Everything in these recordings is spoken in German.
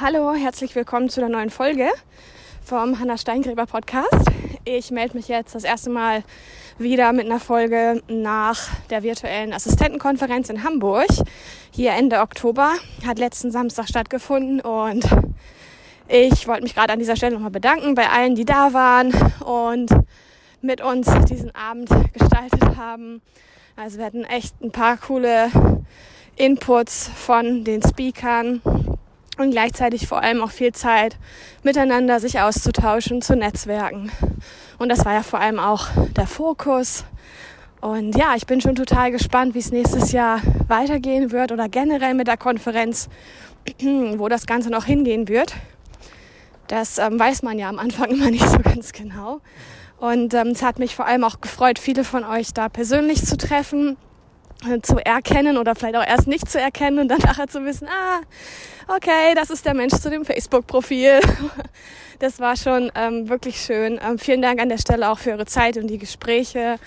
Hallo, herzlich willkommen zu der neuen Folge vom Hanna Steingräber Podcast. Ich melde mich jetzt das erste Mal wieder mit einer Folge nach der virtuellen Assistentenkonferenz in Hamburg. Hier Ende Oktober hat letzten Samstag stattgefunden und ich wollte mich gerade an dieser Stelle nochmal bedanken bei allen, die da waren und mit uns diesen Abend gestaltet haben. Also wir hatten echt ein paar coole Inputs von den Speakern und gleichzeitig vor allem auch viel Zeit miteinander sich auszutauschen, zu netzwerken. Und das war ja vor allem auch der Fokus. Und ja, ich bin schon total gespannt, wie es nächstes Jahr weitergehen wird oder generell mit der Konferenz, wo das Ganze noch hingehen wird. Das ähm, weiß man ja am Anfang immer nicht so ganz genau. Und ähm, es hat mich vor allem auch gefreut, viele von euch da persönlich zu treffen zu erkennen oder vielleicht auch erst nicht zu erkennen und dann nachher zu wissen, ah, okay, das ist der Mensch zu dem Facebook-Profil. Das war schon ähm, wirklich schön. Ähm, vielen Dank an der Stelle auch für eure Zeit und die Gespräche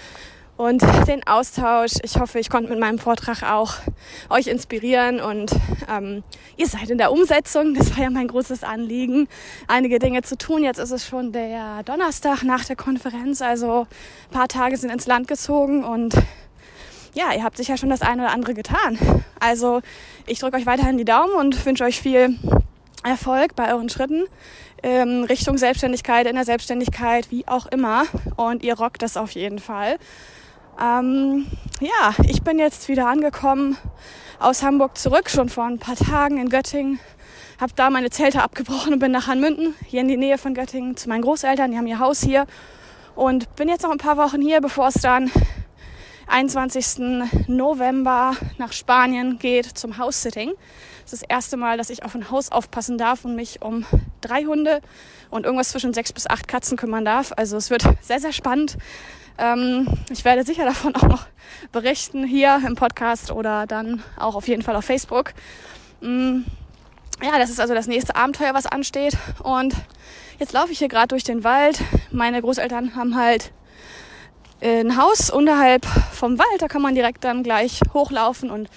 und den Austausch. Ich hoffe, ich konnte mit meinem Vortrag auch euch inspirieren und ähm, ihr seid in der Umsetzung. Das war ja mein großes Anliegen, einige Dinge zu tun. Jetzt ist es schon der Donnerstag nach der Konferenz, also ein paar Tage sind ins Land gezogen und ja, ihr habt sicher schon das eine oder andere getan. Also ich drücke euch weiterhin die Daumen und wünsche euch viel Erfolg bei euren Schritten ähm, Richtung Selbstständigkeit, in der Selbstständigkeit, wie auch immer. Und ihr rockt das auf jeden Fall. Ähm, ja, ich bin jetzt wieder angekommen aus Hamburg zurück, schon vor ein paar Tagen in Göttingen. Habe da meine Zelte abgebrochen und bin nach Hanmünden, hier in die Nähe von Göttingen, zu meinen Großeltern. Die haben ihr Haus hier. Und bin jetzt noch ein paar Wochen hier, bevor es dann 21. November nach Spanien geht zum House-Sitting. Das ist das erste Mal, dass ich auf ein Haus aufpassen darf und mich um drei Hunde und irgendwas zwischen sechs bis acht Katzen kümmern darf. Also es wird sehr, sehr spannend. Ähm, ich werde sicher davon auch noch berichten hier im Podcast oder dann auch auf jeden Fall auf Facebook. Mm, ja, das ist also das nächste Abenteuer, was ansteht. Und jetzt laufe ich hier gerade durch den Wald. Meine Großeltern haben halt ein Haus unterhalb vom Wald. Da kann man direkt dann gleich hochlaufen und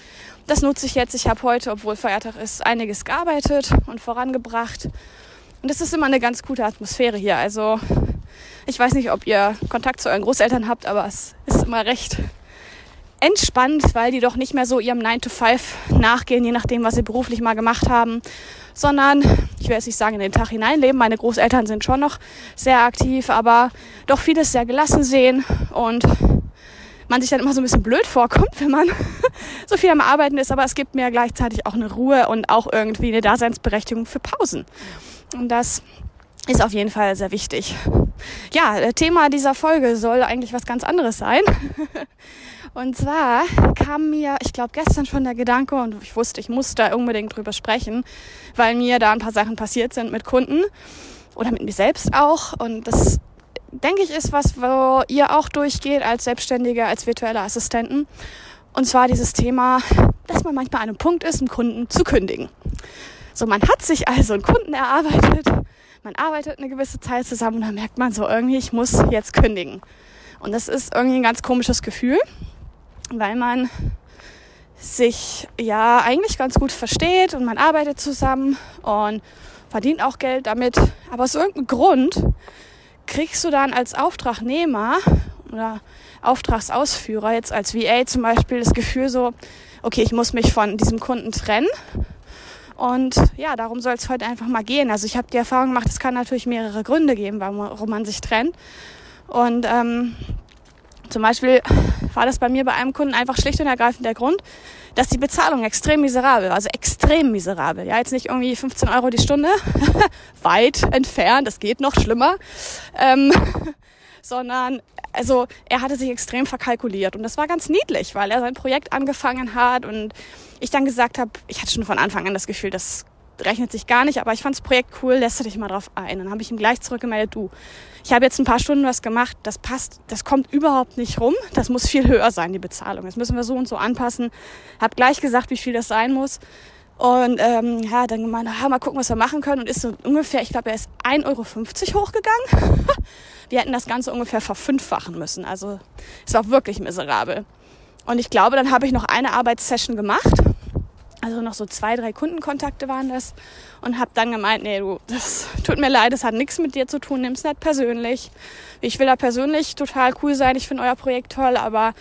das nutze ich jetzt. Ich habe heute, obwohl Feiertag ist, einiges gearbeitet und vorangebracht. Und es ist immer eine ganz gute Atmosphäre hier. Also ich weiß nicht, ob ihr Kontakt zu euren Großeltern habt, aber es ist immer recht entspannt, weil die doch nicht mehr so ihrem 9 to 5 nachgehen, je nachdem, was sie beruflich mal gemacht haben, sondern ich will jetzt nicht sagen in den Tag hineinleben. Meine Großeltern sind schon noch sehr aktiv, aber doch vieles sehr gelassen sehen und man sich dann immer so ein bisschen blöd vorkommt, wenn man so viel am Arbeiten ist, aber es gibt mir gleichzeitig auch eine Ruhe und auch irgendwie eine Daseinsberechtigung für Pausen. Und das ist auf jeden Fall sehr wichtig. Ja, Thema dieser Folge soll eigentlich was ganz anderes sein. Und zwar kam mir, ich glaube, gestern schon der Gedanke und ich wusste, ich muss da unbedingt drüber sprechen, weil mir da ein paar Sachen passiert sind mit Kunden oder mit mir selbst auch. Und das, denke ich, ist was, wo ihr auch durchgeht als Selbstständige, als virtuelle Assistenten. Und zwar dieses Thema, dass man manchmal an einem Punkt ist, einen Kunden zu kündigen. So, man hat sich also einen Kunden erarbeitet, man arbeitet eine gewisse Zeit zusammen und dann merkt man so irgendwie, ich muss jetzt kündigen. Und das ist irgendwie ein ganz komisches Gefühl weil man sich ja eigentlich ganz gut versteht und man arbeitet zusammen und verdient auch Geld damit. Aber aus irgendeinem Grund kriegst du dann als Auftragnehmer oder Auftragsausführer, jetzt als VA zum Beispiel, das Gefühl so, okay, ich muss mich von diesem Kunden trennen. Und ja, darum soll es heute einfach mal gehen. Also ich habe die Erfahrung gemacht, es kann natürlich mehrere Gründe geben, warum man sich trennt. Und ähm, zum Beispiel war das bei mir bei einem Kunden einfach schlicht und ergreifend der Grund, dass die Bezahlung extrem miserabel war, also extrem miserabel. Ja, jetzt nicht irgendwie 15 Euro die Stunde, weit entfernt, das geht noch schlimmer, ähm, sondern also er hatte sich extrem verkalkuliert und das war ganz niedlich, weil er sein Projekt angefangen hat und ich dann gesagt habe, ich hatte schon von Anfang an das Gefühl, das rechnet sich gar nicht, aber ich fand das Projekt cool, lässt du dich mal drauf ein. Dann habe ich ihm gleich zurückgemeldet, du, ich habe jetzt ein paar Stunden was gemacht, das passt, das kommt überhaupt nicht rum, das muss viel höher sein, die Bezahlung. Das müssen wir so und so anpassen. Habe gleich gesagt, wie viel das sein muss. Und ähm, ja, dann gemeint, ah, mal gucken, was wir machen können. Und ist so ungefähr, ich glaube, er ist 1,50 Euro hochgegangen. wir hätten das Ganze ungefähr verfünffachen müssen. Also es war wirklich miserabel. Und ich glaube, dann habe ich noch eine Arbeitssession gemacht Also noch so zwei, drei Kundenkontakte waren das. Und habe dann gemeint, nee, du, das tut mir leid, das hat nichts mit dir zu tun, nimm's nicht persönlich. Ich will da persönlich total cool sein, ich finde euer Projekt toll, aber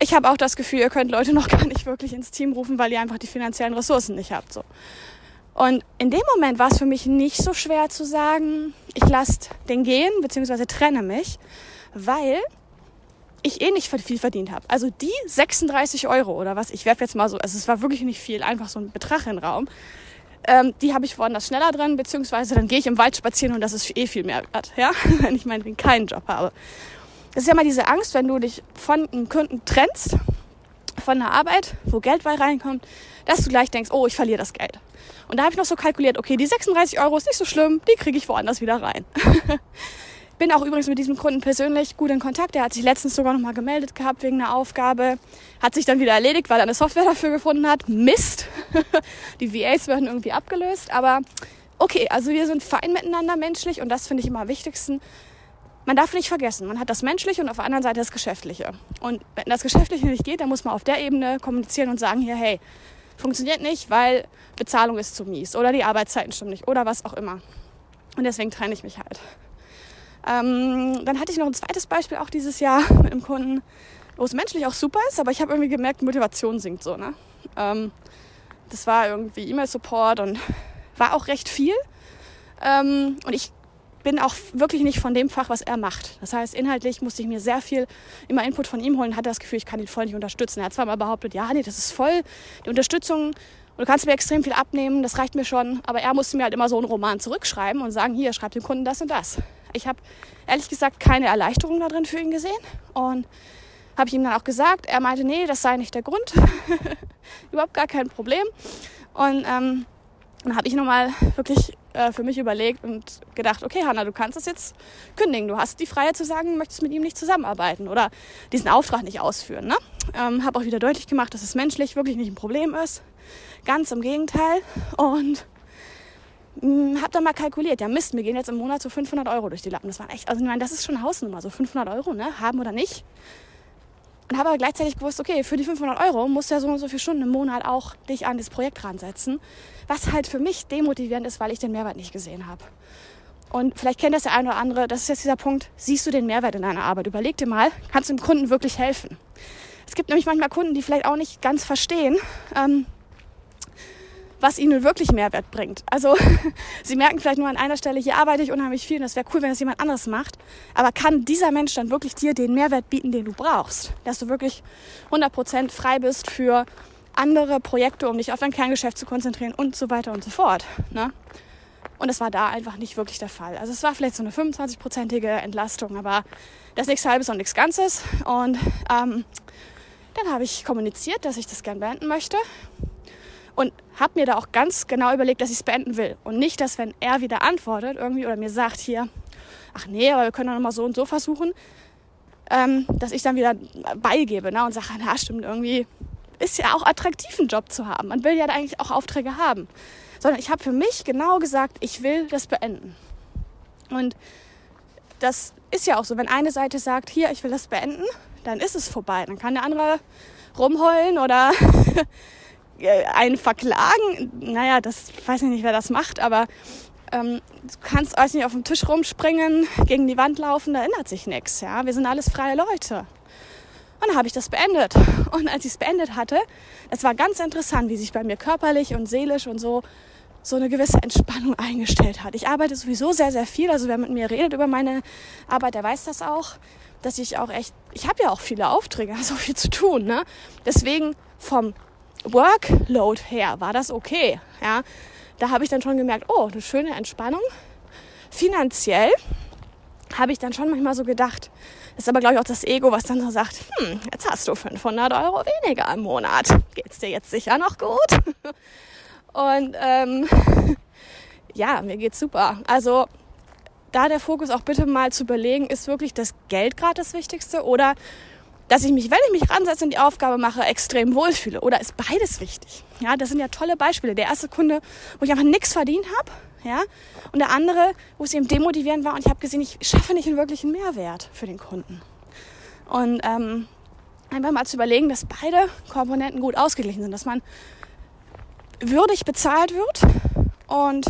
ich habe auch das Gefühl, ihr könnt Leute noch gar nicht wirklich ins Team rufen, weil ihr einfach die finanziellen Ressourcen nicht habt. So. Und in dem Moment war es für mich nicht so schwer zu sagen, ich lasse den gehen, beziehungsweise trenne mich, weil ich eh nicht viel verdient habe. Also die 36 Euro oder was, ich werfe jetzt mal so, also es war wirklich nicht viel, einfach so ein Betrag in den Raum. Ähm, die habe ich woanders schneller drin, beziehungsweise dann gehe ich im Wald spazieren und das ist eh viel mehr wert, ja, wenn ich meinetwegen keinen Job habe. Das ist ja mal diese Angst, wenn du dich von einem Kunden trennst, von der Arbeit, wo Geld bei reinkommt, dass du gleich denkst, oh, ich verliere das Geld. Und da habe ich noch so kalkuliert, okay, die 36 Euro ist nicht so schlimm, die kriege ich woanders wieder rein. Bin auch übrigens mit diesem Kunden persönlich gut in Kontakt. Der hat sich letztens sogar noch mal gemeldet gehabt wegen einer Aufgabe. Hat sich dann wieder erledigt, weil er eine Software dafür gefunden hat. Mist. Die VAs werden irgendwie abgelöst. Aber okay, also wir sind fein miteinander menschlich und das finde ich immer am wichtigsten. Man darf nicht vergessen, man hat das Menschliche und auf der anderen Seite das Geschäftliche. Und wenn das Geschäftliche nicht geht, dann muss man auf der Ebene kommunizieren und sagen, hier, hey, funktioniert nicht, weil Bezahlung ist zu mies oder die Arbeitszeiten stimmen nicht oder was auch immer. Und deswegen trenne ich mich halt. Ähm, dann hatte ich noch ein zweites Beispiel auch dieses Jahr mit einem Kunden, wo es menschlich auch super ist, aber ich habe irgendwie gemerkt, Motivation sinkt so. Ne? Ähm, das war irgendwie E-Mail-Support und war auch recht viel. Ähm, und ich bin auch wirklich nicht von dem Fach, was er macht. Das heißt, inhaltlich musste ich mir sehr viel immer Input von ihm holen, hatte das Gefühl, ich kann ihn voll nicht unterstützen. Er hat zwar mal behauptet, ja, nee, das ist voll die Unterstützung und du kannst mir extrem viel abnehmen, das reicht mir schon. Aber er musste mir halt immer so einen Roman zurückschreiben und sagen, hier, schreib dem Kunden das und das. Ich habe ehrlich gesagt keine Erleichterung da drin für ihn gesehen und habe ich ihm dann auch gesagt. Er meinte, nee, das sei nicht der Grund. Überhaupt gar kein Problem. Und ähm, dann habe ich nochmal wirklich äh, für mich überlegt und gedacht, okay, Hanna, du kannst das jetzt kündigen. Du hast die Freiheit zu sagen, du möchtest mit ihm nicht zusammenarbeiten oder diesen Auftrag nicht ausführen. Ne? Ähm, habe auch wieder deutlich gemacht, dass es menschlich wirklich nicht ein Problem ist. Ganz im Gegenteil. Und hab dann mal kalkuliert, ja Mist, wir gehen jetzt im Monat so 500 Euro durch die Lappen. Das war echt, also ich meine, das ist schon Hausnummer, so 500 Euro, ne, haben oder nicht. Und habe aber gleichzeitig gewusst, okay, für die 500 Euro musst du ja so und so viele Stunden im Monat auch dich an das Projekt ransetzen, was halt für mich demotivierend ist, weil ich den Mehrwert nicht gesehen habe. Und vielleicht kennt das der eine oder andere, das ist jetzt dieser Punkt, siehst du den Mehrwert in deiner Arbeit? Überleg dir mal, kannst du dem Kunden wirklich helfen? Es gibt nämlich manchmal Kunden, die vielleicht auch nicht ganz verstehen, ähm, was ihnen wirklich Mehrwert bringt. Also sie merken vielleicht nur an einer Stelle, hier arbeite ich unheimlich viel und das wäre cool, wenn es jemand anderes macht. Aber kann dieser Mensch dann wirklich dir den Mehrwert bieten, den du brauchst? Dass du wirklich 100% frei bist für andere Projekte, um dich auf dein Kerngeschäft zu konzentrieren und so weiter und so fort. Ne? Und das war da einfach nicht wirklich der Fall. Also es war vielleicht so eine 25-prozentige Entlastung, aber das nichts Halbes und nichts Ganzes. Und ähm, dann habe ich kommuniziert, dass ich das gern beenden möchte und habe mir da auch ganz genau überlegt, dass ich es beenden will. Und nicht, dass wenn er wieder antwortet irgendwie oder mir sagt hier, ach nee, aber wir können doch nochmal so und so versuchen, ähm, dass ich dann wieder beigebe ne, und sage, na stimmt, irgendwie ist ja auch attraktiv, einen Job zu haben. Man will ja eigentlich auch Aufträge haben. Sondern ich habe für mich genau gesagt, ich will das beenden. Und das ist ja auch so, wenn eine Seite sagt, hier, ich will das beenden, dann ist es vorbei. Dann kann der andere rumheulen oder einen verklagen. Naja, das weiß ich nicht, wer das macht, aber ähm, du kannst weiß nicht auf dem Tisch rumspringen, gegen die Wand laufen, da ändert sich nichts. Ja, wir sind alles freie Leute. Und dann habe ich das beendet. Und als ich es beendet hatte, es war ganz interessant, wie sich bei mir körperlich und seelisch und so so eine gewisse Entspannung eingestellt hat. Ich arbeite sowieso sehr, sehr viel. Also wer mit mir redet über meine Arbeit, der weiß das auch, dass ich auch echt, ich habe ja auch viele Aufträge, so viel zu tun. Ne? Deswegen vom Workload her war das okay. Ja, da habe ich dann schon gemerkt, oh, eine schöne Entspannung. Finanziell habe ich dann schon manchmal so gedacht, ist aber glaube ich auch das Ego, was dann so sagt, hm, jetzt hast du 500 Euro weniger im Monat. Geht's dir jetzt sicher noch gut? Und ähm, ja, mir geht's super. Also da der Fokus auch bitte mal zu überlegen, ist wirklich das Geld gerade das Wichtigste oder dass ich mich, wenn ich mich ransetze und die Aufgabe mache, extrem wohlfühle. Oder ist beides wichtig? Ja, das sind ja tolle Beispiele. Der erste Kunde, wo ich einfach nichts verdient habe, ja, und der andere, wo es eben demotivierend war und ich habe gesehen, ich schaffe nicht einen wirklichen Mehrwert für den Kunden. Und ähm, einfach mal zu überlegen, dass beide Komponenten gut ausgeglichen sind, dass man würdig bezahlt wird und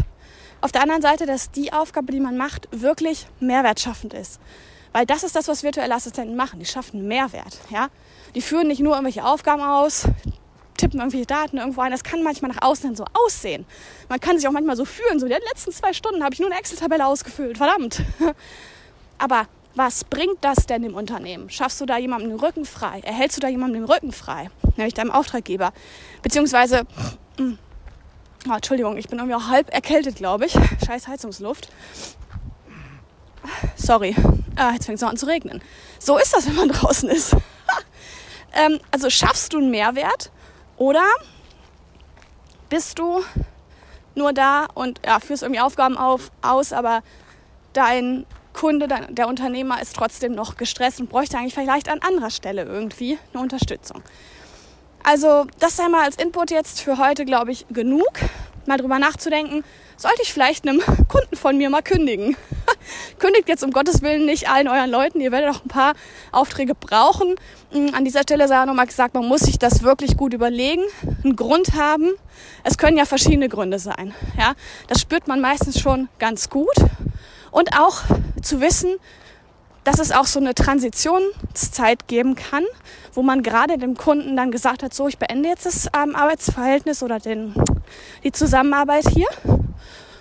auf der anderen Seite, dass die Aufgabe, die man macht, wirklich mehrwertschaffend ist. Weil das ist das, was virtuelle Assistenten machen. Die schaffen Mehrwert. Ja? Die führen nicht nur irgendwelche Aufgaben aus, tippen irgendwelche Daten irgendwo ein. Das kann manchmal nach außen so aussehen. Man kann sich auch manchmal so fühlen. So, in den letzten zwei Stunden habe ich nur eine Excel-Tabelle ausgefüllt. Verdammt. Aber was bringt das denn dem Unternehmen? Schaffst du da jemandem den Rücken frei? Erhältst du da jemandem den Rücken frei? Nämlich deinem Auftraggeber. Beziehungsweise, oh, Entschuldigung, ich bin irgendwie auch halb erkältet, glaube ich. Scheiß Heizungsluft. Sorry, ah, jetzt fängt es an zu regnen. So ist das, wenn man draußen ist. ähm, also schaffst du einen Mehrwert oder bist du nur da und ja, führst irgendwie Aufgaben auf, aus, aber dein Kunde, dein, der Unternehmer ist trotzdem noch gestresst und bräuchte eigentlich vielleicht an anderer Stelle irgendwie eine Unterstützung. Also das sei mal als Input jetzt für heute, glaube ich, genug. Mal drüber nachzudenken, sollte ich vielleicht einem Kunden von mir mal kündigen. Kündigt jetzt um Gottes Willen nicht allen euren Leuten, ihr werdet auch ein paar Aufträge brauchen. Mm, an dieser Stelle sei auch nochmal gesagt, man muss sich das wirklich gut überlegen, einen Grund haben. Es können ja verschiedene Gründe sein. Ja, das spürt man meistens schon ganz gut. Und auch zu wissen, dass es auch so eine Transitionszeit geben kann, wo man gerade dem Kunden dann gesagt hat, so, ich beende jetzt das ähm, Arbeitsverhältnis oder den, die Zusammenarbeit hier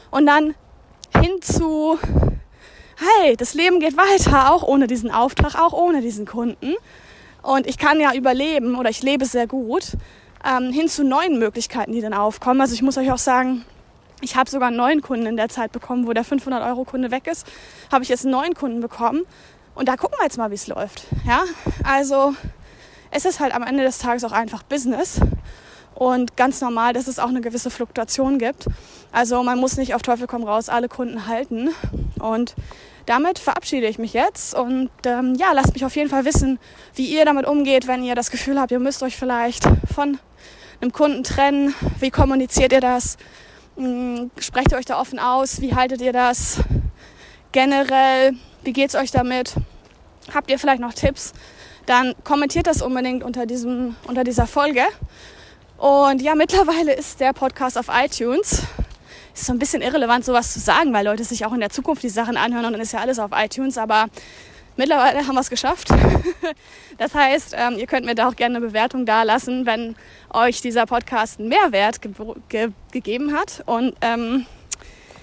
und dann hin zu, hey, das Leben geht weiter, auch ohne diesen Auftrag, auch ohne diesen Kunden. Und ich kann ja überleben oder ich lebe sehr gut, ähm, hin zu neuen Möglichkeiten, die dann aufkommen. Also ich muss euch auch sagen, ich habe sogar einen neuen Kunden in der Zeit bekommen, wo der 500-Euro-Kunde weg ist, habe ich jetzt einen neuen Kunden bekommen. Und da gucken wir jetzt mal, wie es läuft. Ja, also es ist halt am Ende des Tages auch einfach Business und ganz normal, dass es auch eine gewisse Fluktuation gibt. Also man muss nicht auf Teufel komm raus alle Kunden halten. Und damit verabschiede ich mich jetzt und ähm, ja, lasst mich auf jeden Fall wissen, wie ihr damit umgeht, wenn ihr das Gefühl habt, ihr müsst euch vielleicht von einem Kunden trennen. Wie kommuniziert ihr das? Hm, sprecht ihr euch da offen aus? Wie haltet ihr das? Generell, wie geht es euch damit? Habt ihr vielleicht noch Tipps? Dann kommentiert das unbedingt unter, diesem, unter dieser Folge. Und ja, mittlerweile ist der Podcast auf iTunes. Ist so ein bisschen irrelevant, sowas zu sagen, weil Leute sich auch in der Zukunft die Sachen anhören und dann ist ja alles auf iTunes. Aber mittlerweile haben wir es geschafft. das heißt, ähm, ihr könnt mir da auch gerne eine Bewertung da lassen, wenn euch dieser Podcast einen Mehrwert ge ge gegeben hat. Und ähm,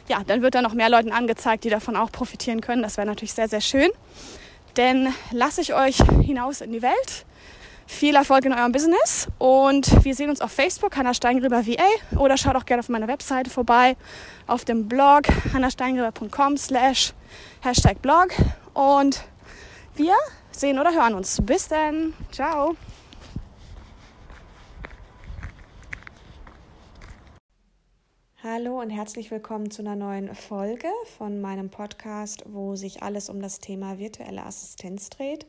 ja, dann wird da noch mehr Leuten angezeigt, die davon auch profitieren können. Das wäre natürlich sehr, sehr schön. Denn lasse ich euch hinaus in die Welt viel Erfolg in eurem Business und wir sehen uns auf Facebook, Hanna Steingräber VA oder schaut auch gerne auf meiner Webseite vorbei, auf dem Blog hannasteingräber.com slash Hashtag Blog und wir sehen oder hören uns. Bis dann. Ciao. Hallo und herzlich willkommen zu einer neuen Folge von meinem Podcast, wo sich alles um das Thema virtuelle Assistenz dreht.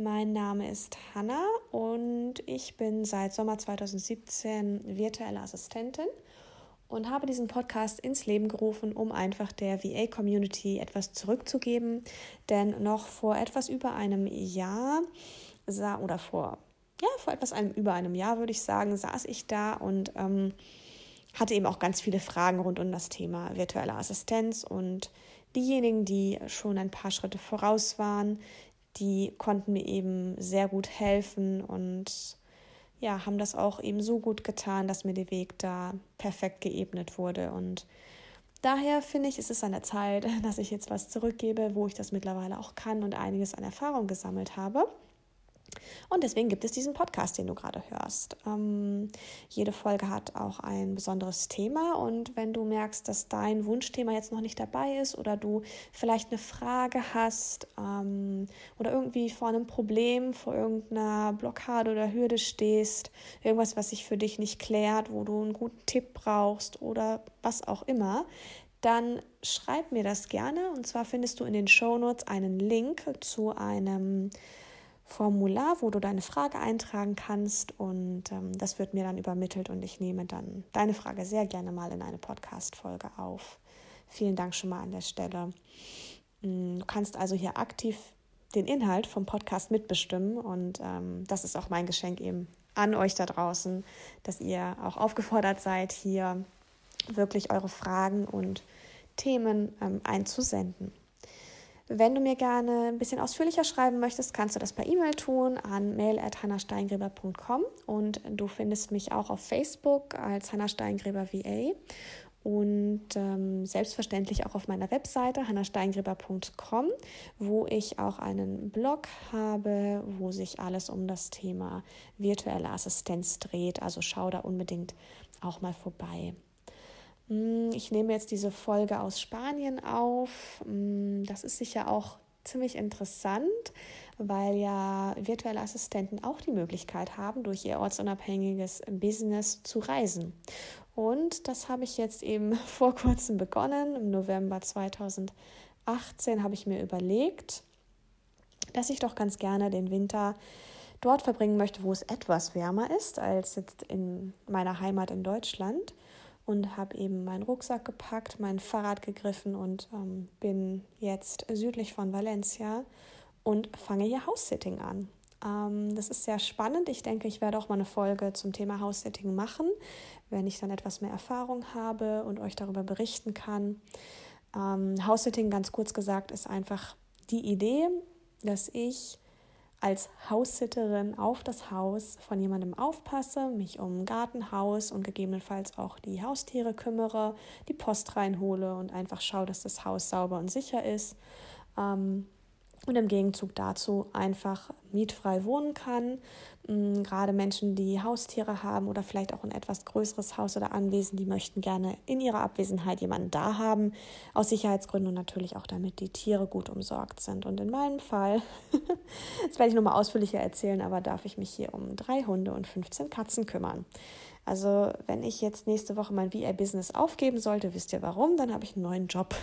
Mein Name ist Hanna und ich bin seit Sommer 2017 virtuelle Assistentin und habe diesen Podcast ins Leben gerufen, um einfach der VA-Community etwas zurückzugeben. Denn noch vor etwas über einem Jahr oder vor, ja, vor etwas einem, über einem Jahr würde ich sagen, saß ich da und ähm, hatte eben auch ganz viele Fragen rund um das Thema virtuelle Assistenz und diejenigen, die schon ein paar Schritte voraus waren, die konnten mir eben sehr gut helfen und ja, haben das auch eben so gut getan, dass mir der Weg da perfekt geebnet wurde. Und daher finde ich, ist es an der Zeit, dass ich jetzt was zurückgebe, wo ich das mittlerweile auch kann und einiges an Erfahrung gesammelt habe. Und deswegen gibt es diesen Podcast, den du gerade hörst. Ähm, jede Folge hat auch ein besonderes Thema. Und wenn du merkst, dass dein Wunschthema jetzt noch nicht dabei ist oder du vielleicht eine Frage hast ähm, oder irgendwie vor einem Problem, vor irgendeiner Blockade oder Hürde stehst, irgendwas, was sich für dich nicht klärt, wo du einen guten Tipp brauchst oder was auch immer, dann schreib mir das gerne. Und zwar findest du in den Show Notes einen Link zu einem Formular, wo du deine Frage eintragen kannst und ähm, das wird mir dann übermittelt und ich nehme dann deine Frage sehr gerne mal in eine Podcast-Folge auf. Vielen Dank schon mal an der Stelle. Mm, du kannst also hier aktiv den Inhalt vom Podcast mitbestimmen und ähm, das ist auch mein Geschenk eben an euch da draußen, dass ihr auch aufgefordert seid, hier wirklich eure Fragen und Themen ähm, einzusenden. Wenn du mir gerne ein bisschen ausführlicher schreiben möchtest, kannst du das per E-Mail tun an mail.hannahsteingräber.com und du findest mich auch auf Facebook als Hannah Steingräber VA und ähm, selbstverständlich auch auf meiner Webseite hannahsteingräber.com, wo ich auch einen Blog habe, wo sich alles um das Thema virtuelle Assistenz dreht. Also schau da unbedingt auch mal vorbei. Hm, ich nehme jetzt diese Folge aus Spanien auf. Hm, das ist sicher auch ziemlich interessant, weil ja virtuelle Assistenten auch die Möglichkeit haben, durch ihr ortsunabhängiges Business zu reisen. Und das habe ich jetzt eben vor kurzem begonnen. Im November 2018 habe ich mir überlegt, dass ich doch ganz gerne den Winter dort verbringen möchte, wo es etwas wärmer ist als jetzt in meiner Heimat in Deutschland. Und habe eben meinen Rucksack gepackt, mein Fahrrad gegriffen und ähm, bin jetzt südlich von Valencia und fange hier House-Sitting an. Ähm, das ist sehr spannend. Ich denke, ich werde auch mal eine Folge zum Thema House-Sitting machen, wenn ich dann etwas mehr Erfahrung habe und euch darüber berichten kann. Ähm, House-Sitting, ganz kurz gesagt, ist einfach die Idee, dass ich als Haussitterin auf das Haus von jemandem aufpasse, mich um Gartenhaus und gegebenenfalls auch die Haustiere kümmere, die Post reinhole und einfach schaue, dass das Haus sauber und sicher ist. Ähm, und im Gegenzug dazu einfach mietfrei wohnen kann. Gerade Menschen, die Haustiere haben oder vielleicht auch ein etwas größeres Haus oder Anwesen, die möchten gerne in ihrer Abwesenheit jemanden da haben, aus Sicherheitsgründen und natürlich auch damit die Tiere gut umsorgt sind. Und in meinem Fall, das werde ich nochmal ausführlicher erzählen, aber darf ich mich hier um drei Hunde und 15 Katzen kümmern. Also wenn ich jetzt nächste Woche mein VA-Business aufgeben sollte, wisst ihr warum, dann habe ich einen neuen Job.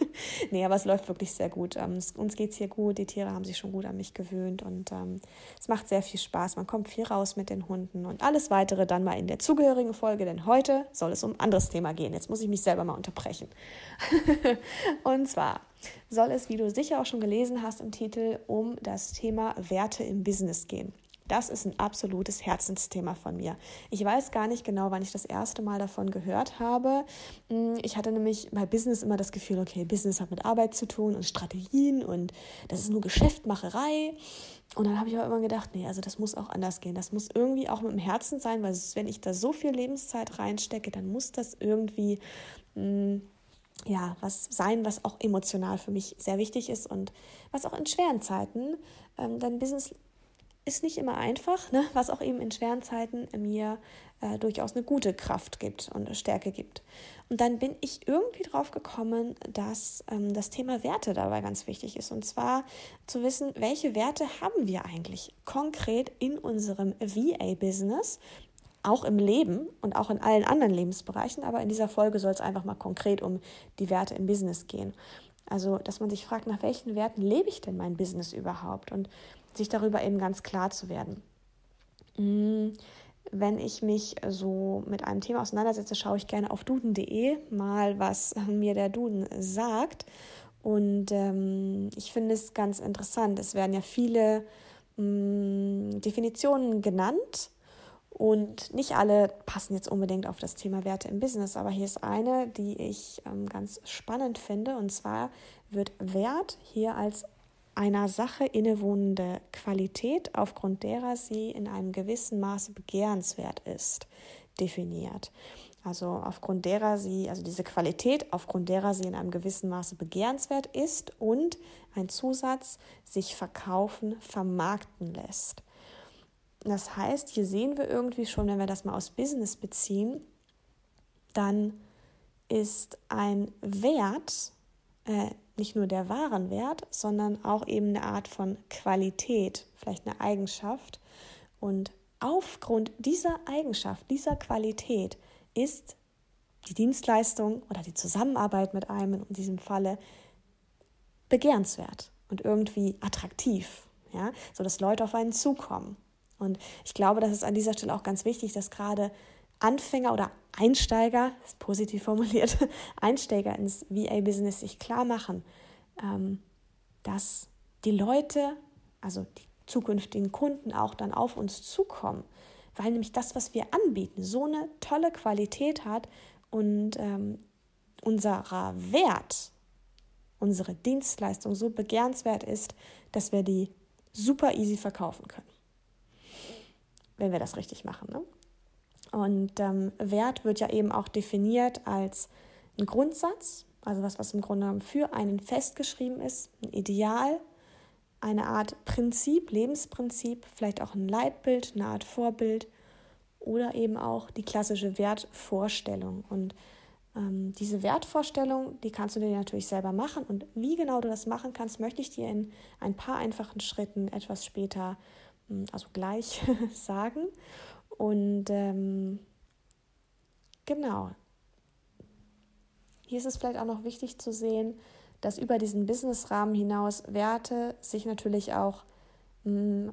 nee, aber es läuft wirklich sehr gut. Ähm, es, uns geht es hier gut, die Tiere haben sich schon gut an mich gewöhnt und ähm, es macht sehr viel Spaß. Man kommt viel raus mit den Hunden und alles weitere dann mal in der zugehörigen Folge, denn heute soll es um ein anderes Thema gehen. Jetzt muss ich mich selber mal unterbrechen. und zwar soll es, wie du sicher auch schon gelesen hast im Titel, um das Thema Werte im Business gehen. Das ist ein absolutes Herzensthema von mir. Ich weiß gar nicht genau, wann ich das erste Mal davon gehört habe. Hm, ich hatte nämlich bei Business immer das Gefühl, okay, Business hat mit Arbeit zu tun und Strategien und das ist nur Geschäftmacherei. Und dann habe ich aber immer gedacht, nee, also das muss auch anders gehen. Das muss irgendwie auch mit dem Herzen sein, weil wenn ich da so viel Lebenszeit reinstecke, dann muss das irgendwie mh, hm, ja, was sein, was auch emotional für mich sehr wichtig ist und was auch in schweren Zeiten ähm, dein Business ist nicht immer einfach, ne? was auch eben in schweren Zeiten mir äh, durchaus eine gute Kraft gibt und Stärke gibt. Und dann bin ich irgendwie drauf gekommen, dass ähm, das Thema Werte dabei ganz wichtig ist. Und zwar zu wissen, welche Werte haben wir eigentlich konkret in unserem VA-Business, auch im Leben und auch in allen anderen Lebensbereichen. Aber in dieser Folge soll es einfach mal konkret um die Werte im Business gehen. Also, dass man sich fragt, nach welchen Werten lebe ich denn mein Business überhaupt? Und sich darüber eben ganz klar zu werden. Mm, wenn ich mich so mit einem Thema auseinandersetze, schaue ich gerne auf duden.de mal, was mir der Duden sagt. Und ähm, ich finde es ganz interessant. Es werden ja viele ähm, Definitionen genannt und nicht alle passen jetzt unbedingt auf das Thema Werte im Business. Aber hier ist eine, die ich ähm, ganz spannend finde. Und zwar wird Wert hier als einer Sache innewohnende Qualität, aufgrund derer sie in einem gewissen Maße begehrenswert ist, definiert. Also aufgrund derer sie, also diese Qualität, aufgrund derer sie in einem gewissen Maße begehrenswert ist und ein Zusatz sich verkaufen, vermarkten lässt. Das heißt, hier sehen wir irgendwie schon, wenn wir das mal aus Business beziehen, dann ist ein Wert äh, nicht nur der Warenwert, sondern auch eben eine Art von Qualität, vielleicht eine Eigenschaft. Und aufgrund dieser Eigenschaft, dieser Qualität ist die Dienstleistung oder die Zusammenarbeit mit einem in diesem Falle begehrenswert und irgendwie attraktiv, ja, so Leute auf einen zukommen. Und ich glaube, das ist an dieser Stelle auch ganz wichtig, dass gerade Anfänger oder Einsteiger, ist positiv formuliert, Einsteiger ins VA-Business sich klar machen, ähm, dass die Leute, also die zukünftigen Kunden auch dann auf uns zukommen, weil nämlich das, was wir anbieten, so eine tolle Qualität hat und ähm, unserer Wert, unsere Dienstleistung so begehrenswert ist, dass wir die super easy verkaufen können. Wenn wir das richtig machen. Ne? Und ähm, Wert wird ja eben auch definiert als ein Grundsatz, also was, was im Grunde genommen für einen festgeschrieben ist, ein Ideal, eine Art Prinzip, Lebensprinzip, vielleicht auch ein Leitbild, eine Art Vorbild oder eben auch die klassische Wertvorstellung. Und ähm, diese Wertvorstellung, die kannst du dir natürlich selber machen. Und wie genau du das machen kannst, möchte ich dir in ein paar einfachen Schritten etwas später, hm, also gleich, sagen. Und ähm, genau, hier ist es vielleicht auch noch wichtig zu sehen, dass über diesen Businessrahmen hinaus Werte sich natürlich auch mh, hm,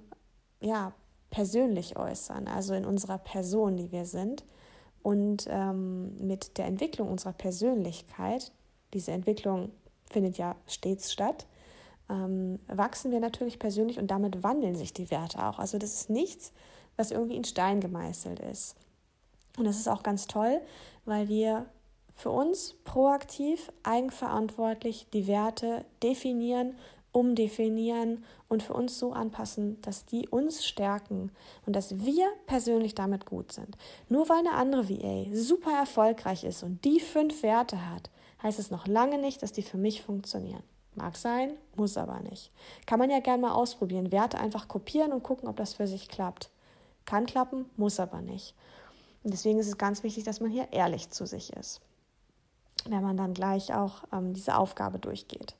ja, persönlich äußern, also in unserer Person, die wir sind. Und ähm, mit der Entwicklung unserer Persönlichkeit, diese Entwicklung findet ja stets statt, ähm, wachsen wir natürlich persönlich und damit wandeln sich die Werte auch. Also das ist nichts, was irgendwie in Stein gemeißelt ist. Und das ist auch ganz toll, weil wir für uns proaktiv, eigenverantwortlich die Werte definieren, umdefinieren und für uns so anpassen, dass die uns stärken und dass wir persönlich damit gut sind. Nur weil eine andere VA super erfolgreich ist und die fünf Werte hat, heißt es noch lange nicht, dass die für mich funktionieren. Mag sein, muss aber nicht. Kann man ja gerne mal ausprobieren. Werte einfach kopieren und gucken, ob das für sich klappt. Kann klappen, muss aber nicht. Und deswegen ist es ganz wichtig, dass man hier ehrlich zu sich ist wenn man dann gleich auch ähm, diese Aufgabe durchgeht.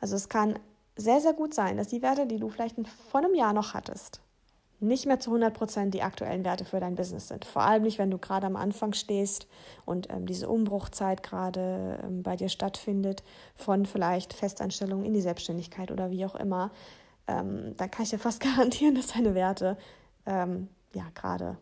Also es kann sehr, sehr gut sein, dass die Werte, die du vielleicht vor einem Jahr noch hattest, nicht mehr zu 100 Prozent die aktuellen Werte für dein Business sind. Vor allem nicht, wenn du gerade am Anfang stehst und ähm, diese Umbruchzeit gerade ähm, bei dir stattfindet, von vielleicht Festanstellung in die Selbstständigkeit oder wie auch immer. Ähm, da kann ich dir fast garantieren, dass deine Werte ähm, ja gerade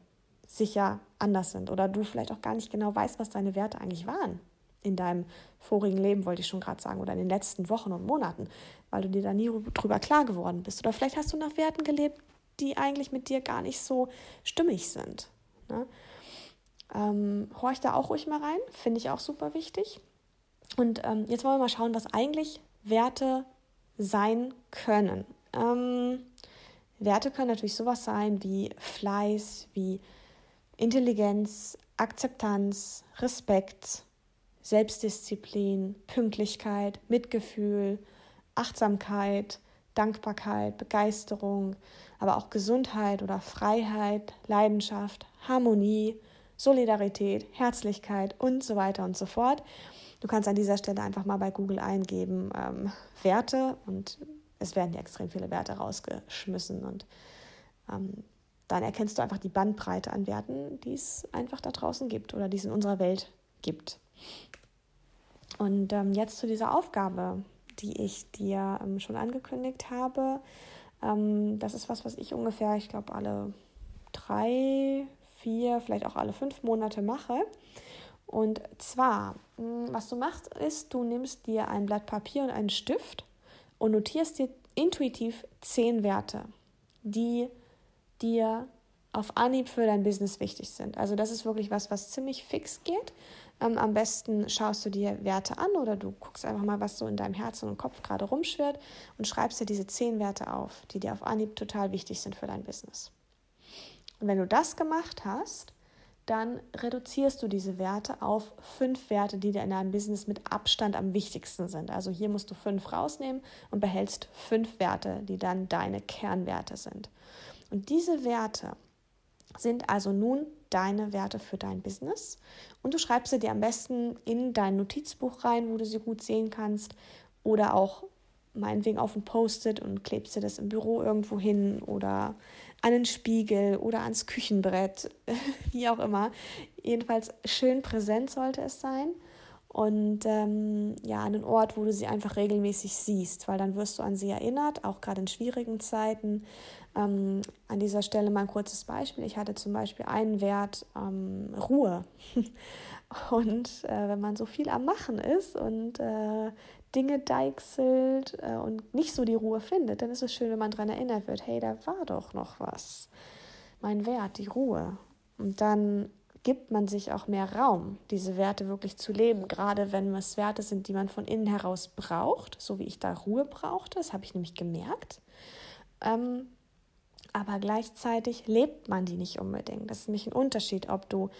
sicher anders sind oder du vielleicht auch gar nicht genau weißt, was deine Werte eigentlich waren in deinem vorigen Leben, wollte ich schon gerade sagen, oder in den letzten Wochen und Monaten, weil du dir da nie drüber klar geworden bist. Oder vielleicht hast du nach Werten gelebt, die eigentlich mit dir gar nicht so stimmig sind. Ne? Ähm, horch da auch ruhig mal rein, finde ich auch super wichtig. Und ähm, jetzt wollen wir mal schauen, was eigentlich Werte sein können. Ähm, Werte können natürlich sowas sein wie Fleiß, wie Intelligenz, Akzeptanz, Respekt, Selbstdisziplin, Pünktlichkeit, Mitgefühl, Achtsamkeit, Dankbarkeit, Begeisterung, aber auch Gesundheit oder Freiheit, Leidenschaft, Harmonie, Solidarität, Herzlichkeit und so weiter und so fort. Du kannst an dieser Stelle einfach mal bei Google eingeben ähm, Werte und es werden ja extrem viele Werte rausgeschmissen und ähm, dann erkennst du einfach die Bandbreite an Werten, die es einfach da draußen gibt oder die es in unserer Welt gibt. Und ähm, jetzt zu dieser Aufgabe, die ich dir ähm, schon angekündigt habe. Ähm, das ist was, was ich ungefähr, ich glaube, alle drei, vier, vielleicht auch alle fünf Monate mache. Und zwar, hm, was du machst, ist, du nimmst dir ein Blatt Papier und einen Stift und notierst dir intuitiv zehn Werte, die dir auf Anhieb für dein Business wichtig sind. Also das ist wirklich was, was ziemlich fix geht. Ähm, am besten schaust du dir Werte an oder du guckst einfach mal, was so in deinem Herzen und Kopf gerade rumschwirrt und schreibst dir diese zehn Werte auf, die dir auf Anhieb total wichtig sind für dein Business. Und wenn du das gemacht hast, dann reduzierst du diese Werte auf fünf Werte, die dir in deinem Business mit Abstand am wichtigsten sind. Also hier musst du fünf rausnehmen und behältst fünf Werte, die dann deine Kernwerte sind. Und diese Werte sind also nun deine Werte für dein Business und du schreibst sie dir am besten in dein Notizbuch rein, wo du sie gut sehen kannst oder auch meinetwegen auf ein Post-it und klebst dir das im Büro irgendwo hin oder an den Spiegel oder ans Küchenbrett, wie auch immer. Jedenfalls schön präsent sollte es sein und ähm, ja, an einen Ort, wo du sie einfach regelmäßig siehst, weil dann wirst du an sie erinnert, auch gerade in schwierigen Zeiten. Ähm, an dieser Stelle mal ein kurzes Beispiel. Ich hatte zum Beispiel einen Wert ähm, Ruhe. Und äh, wenn man so viel am Machen ist und äh, Dinge deichselt äh, und nicht so die Ruhe findet, dann ist es schön, wenn man daran erinnert wird, hey, da war doch noch was. mein Wert, die Ruhe. Und dann gibt man sich auch mehr Raum, diese Werte wirklich zu leben, gerade wenn es Werte sind, die man von innen heraus braucht, so wie ich da Ruhe brauchte, das habe ich nämlich gemerkt. Ähm, aber gleichzeitig lebt man die nicht unbedingt. Das ist nämlich ein Unterschied, ob du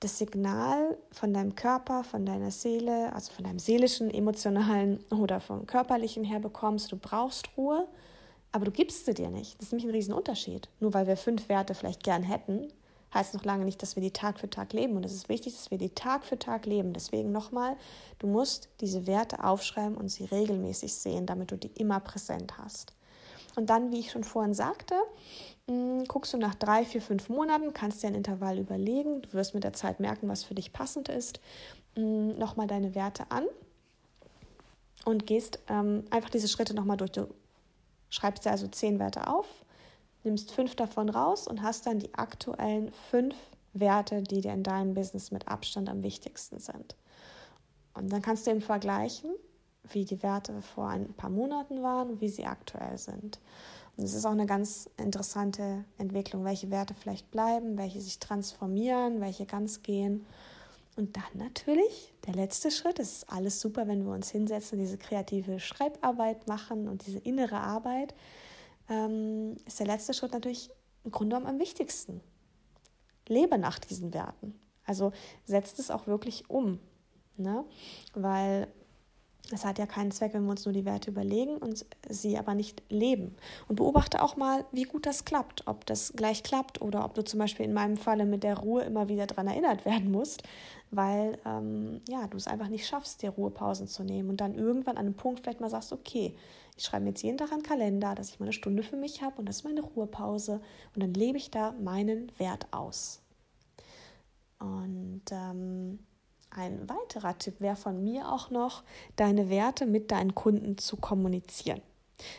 das Signal von deinem Körper, von deiner Seele, also von deinem seelischen, emotionalen oder vom körperlichen her bekommst. Du brauchst Ruhe, aber du gibst sie dir nicht. Das ist nämlich ein Riesenunterschied. Nur weil wir fünf Werte vielleicht gern hätten, heißt noch lange nicht, dass wir die Tag für Tag leben. Und es ist wichtig, dass wir die Tag für Tag leben. Deswegen nochmal, du musst diese Werte aufschreiben und sie regelmäßig sehen, damit du die immer präsent hast. Und dann, wie ich schon vorhin sagte, guckst du nach drei, vier, fünf Monaten, kannst dir ein Intervall überlegen. Du wirst mit der Zeit merken, was für dich passend ist. Hm, nochmal deine Werte an und gehst ähm, einfach diese Schritte nochmal durch. Du schreibst dir also zehn Werte auf, nimmst fünf davon raus und hast dann die aktuellen fünf Werte, die dir in deinem Business mit Abstand am wichtigsten sind. Und dann kannst du eben vergleichen, wie die Werte vor ein paar Monaten waren und wie sie aktuell sind. Es ist auch eine ganz interessante Entwicklung, welche Werte vielleicht bleiben, welche sich transformieren, welche ganz gehen. Und dann natürlich der letzte Schritt. Es ist alles super, wenn wir uns hinsetzen, diese kreative Schreibarbeit machen und diese innere Arbeit ähm, ist der letzte Schritt natürlich im Grunde genommen am wichtigsten. Lebe nach diesen Werten. Also setzt es auch wirklich um. Ne? Weil es hat ja keinen Zweck, wenn wir uns nur die Werte überlegen und sie aber nicht leben. Und beobachte auch mal, wie gut das klappt. Ob das gleich klappt oder ob du zum Beispiel in meinem Falle mit der Ruhe immer wieder daran erinnert werden musst, weil ähm, ja, du es einfach nicht schaffst, dir Ruhepausen zu nehmen und dann irgendwann an einem Punkt vielleicht mal sagst, okay, ich schreibe mir jetzt jeden Tag einen Kalender, dass ich mal eine Stunde für mich habe und das ist meine Ruhepause und dann lebe ich da meinen Wert aus. Und ähm, ein weiterer Tipp wäre von mir auch noch, deine Werte mit deinen Kunden zu kommunizieren.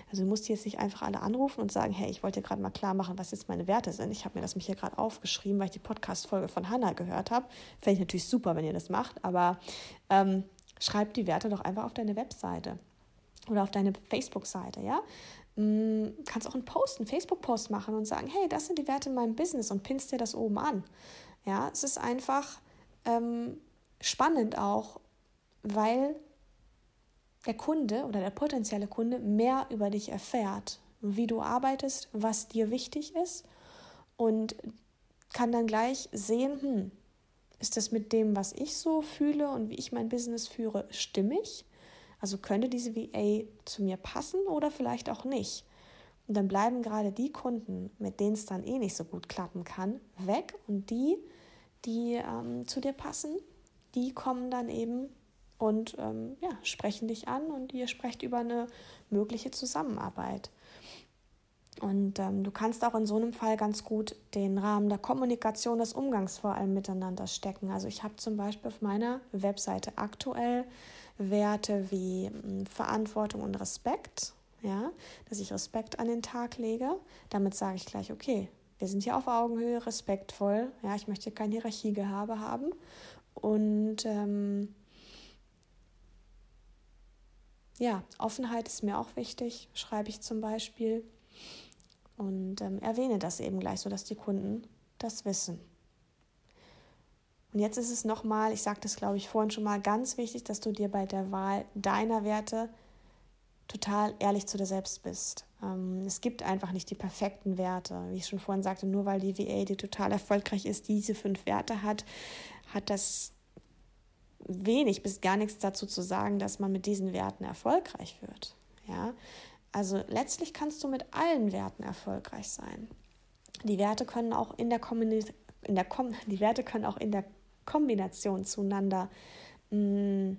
Also du musst jetzt nicht einfach alle anrufen und sagen, hey, ich wollte gerade mal klar machen, was jetzt meine Werte sind. Ich habe mir das mich hier gerade aufgeschrieben, weil ich die Podcast-Folge von Hannah gehört habe. Fände ich natürlich super, wenn ihr das macht, aber ähm, schreib die Werte doch einfach auf deine Webseite oder auf deine Facebook-Seite, ja. Mm, kannst auch einen Post, einen Facebook-Post machen und sagen, hey, das sind die Werte in meinem Business und pinnst dir das oben an. Ja, es ist einfach ähm, spannend auch, weil der Kunde oder der potenzielle Kunde mehr über dich erfährt, wie du arbeitest, was dir wichtig ist und kann dann gleich sehen, hm, ist das mit dem, was ich so fühle und wie ich mein Business führe, stimmig? Also könnte diese VA zu mir passen oder vielleicht auch nicht. Und dann bleiben gerade die Kunden, mit denen es dann eh nicht so gut klappen kann, weg und die, die ähm, zu dir passen, die kommen dann eben und ähm, ja, sprechen dich an und ihr sprecht über eine mögliche Zusammenarbeit. Und ähm, du kannst auch in so einem Fall ganz gut den Rahmen der Kommunikation, des Umgangs vor allem miteinander stecken. Also ich habe zum Beispiel auf meiner Webseite aktuell Werte wie hm, Verantwortung und Respekt, ja, dass ich Respekt an den Tag lege. Damit sage ich gleich, okay, wir sind hier auf Augenhöhe, respektvoll. Ja, ich möchte kein Hierarchiegehabe haben. Und ähm, ja, Offenheit ist mir auch wichtig, schreibe ich zum Beispiel. Und ähm, erwähne das eben gleich, sodass die Kunden das wissen. Und jetzt ist es nochmal, ich sagte es glaube ich vorhin schon mal, ganz wichtig, dass du dir bei der Wahl deiner Werte total ehrlich zu dir selbst bist. Ähm, es gibt einfach nicht die perfekten Werte. Wie ich schon vorhin sagte, nur weil die VA, die total erfolgreich ist, diese fünf Werte hat, hat das wenig bis gar nichts dazu zu sagen, dass man mit diesen Werten erfolgreich wird. Ja? Also letztlich kannst du mit allen Werten erfolgreich sein. Die Werte können auch in der, Kombina in der Kom die Werte können auch in der Kombination zueinander mm,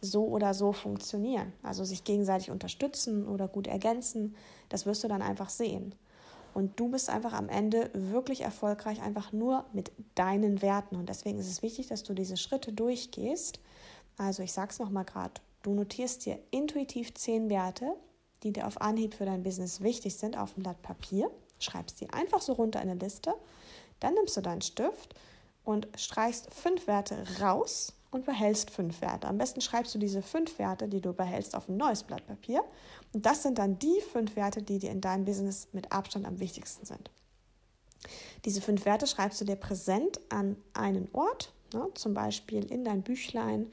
so oder so funktionieren. Also sich gegenseitig unterstützen oder gut ergänzen. Das wirst du dann einfach sehen. Und du bist einfach am Ende wirklich erfolgreich, einfach nur mit deinen Werten. Und deswegen ist es wichtig, dass du diese Schritte durchgehst. Also ich sage es nochmal gerade, du notierst dir intuitiv zehn Werte, die dir auf Anhieb für dein Business wichtig sind, auf ein Blatt Papier, schreibst die einfach so runter in eine Liste, dann nimmst du deinen Stift und streichst fünf Werte raus und behältst fünf Werte. Am besten schreibst du diese fünf Werte, die du behältst, auf ein neues Blatt Papier. Und das sind dann die fünf Werte, die dir in deinem Business mit Abstand am wichtigsten sind. Diese fünf Werte schreibst du dir präsent an einen Ort, ne, zum Beispiel in dein Büchlein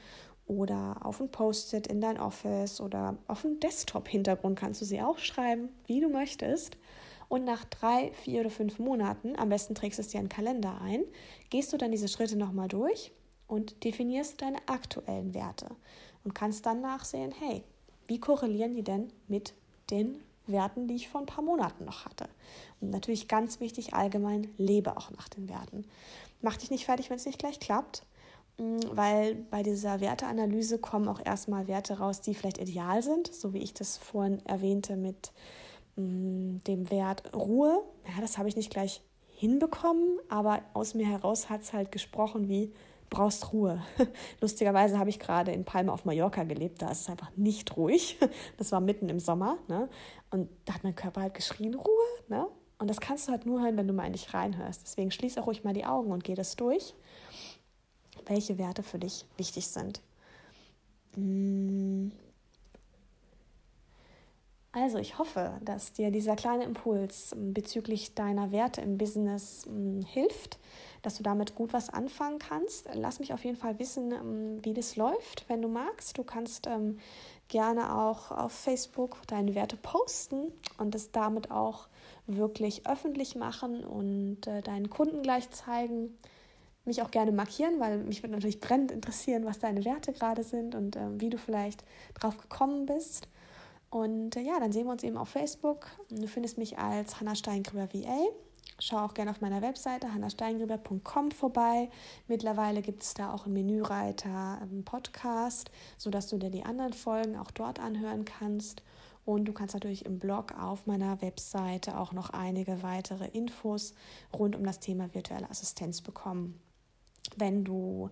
oder auf ein Post-it in dein Office oder auf einen Desktop-Hintergrund kannst du sie auch schreiben, wie du möchtest. Und nach drei, vier oder fünf Monaten, am besten trägst du es dir in den Kalender ein, gehst du dann diese Schritte nochmal durch und definierst deine aktuellen Werte und kannst dann nachsehen, hey, wie korrelieren die denn mit den Werten, die ich vor ein paar Monaten noch hatte? Und natürlich ganz wichtig, allgemein, lebe auch nach den Werten. Mach dich nicht fertig, wenn es nicht gleich klappt, mm, weil bei dieser Werteanalyse kommen auch erstmal Werte raus, die vielleicht ideal sind, so wie ich das vorhin erwähnte mit mm, dem Wert Ruhe. Ja, das habe ich nicht gleich hinbekommen, aber aus mir heraus hat es halt gesprochen wie brauchst Ruhe. Lustigerweise habe ich gerade in Palma auf Mallorca gelebt, da ist es einfach nicht ruhig. Das war mitten im Sommer. Ne? Und da hat mein Körper halt geschrien, Ruhe. Ne? Und das kannst du halt nur hören, wenn du mal in dich reinhörst. Deswegen schließ auch ruhig mal die Augen und geh das durch, welche Werte für dich wichtig sind. Mmh. Also ich hoffe, dass dir dieser kleine Impuls ähm, bezüglich deiner Werte im Business ähm, hilft, dass du damit gut was anfangen kannst. Lass mich auf jeden Fall wissen, ähm, wie das läuft, wenn du magst. Du kannst gerne auch auf Facebook deine Werte posten und es damit auch wirklich öffentlich machen und äh, deinen Kunden gleich zeigen. Mich auch gerne markieren, weil mich wird natürlich brennend interessieren, was deine Werte gerade sind und äh, wie du vielleicht drauf gekommen bist. Und äh, ja, dann sehen wir uns eben auf Facebook. Du findest mich als Hanna Steingruber VA. Schau auch gerne auf meiner Webseite hannasteingruber.com vorbei. Mittlerweile gibt es da auch einen Menüreiter einen Podcast, sodass du dir die anderen Folgen auch dort anhören kannst. Und du kannst natürlich im Blog auf meiner Webseite auch noch einige weitere Infos rund um das Thema virtuelle Assistenz bekommen. Wenn du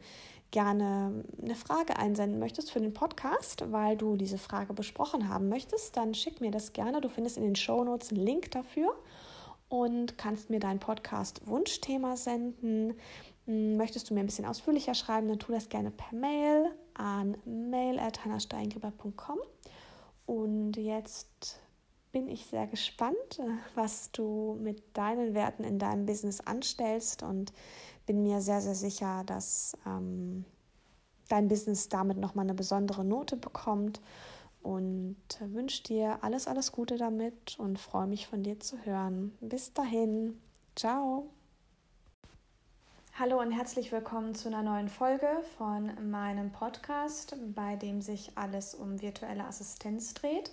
gerne eine Frage einsenden möchtest für den Podcast, weil du diese Frage besprochen haben möchtest, dann schick mir das gerne. Du findest in den Show Notes einen Link dafür und kannst mir dein Podcast-Wunschthema senden. Hm, möchtest du mir ein bisschen ausführlicher schreiben, dann tu das gerne per Mail an mail.hannasteingeber.com. Und jetzt bin ich sehr gespannt, was du mit deinen Werten in deinem Business anstellst und bin mir sehr, sehr sicher, dass ähm, dein Business damit nochmal eine besondere Note bekommt und wünsche dir alles, alles Gute damit und freue mich von dir zu hören. Bis dahin, ciao. Hallo und herzlich willkommen zu einer neuen Folge von meinem Podcast, bei dem sich alles um virtuelle Assistenz dreht.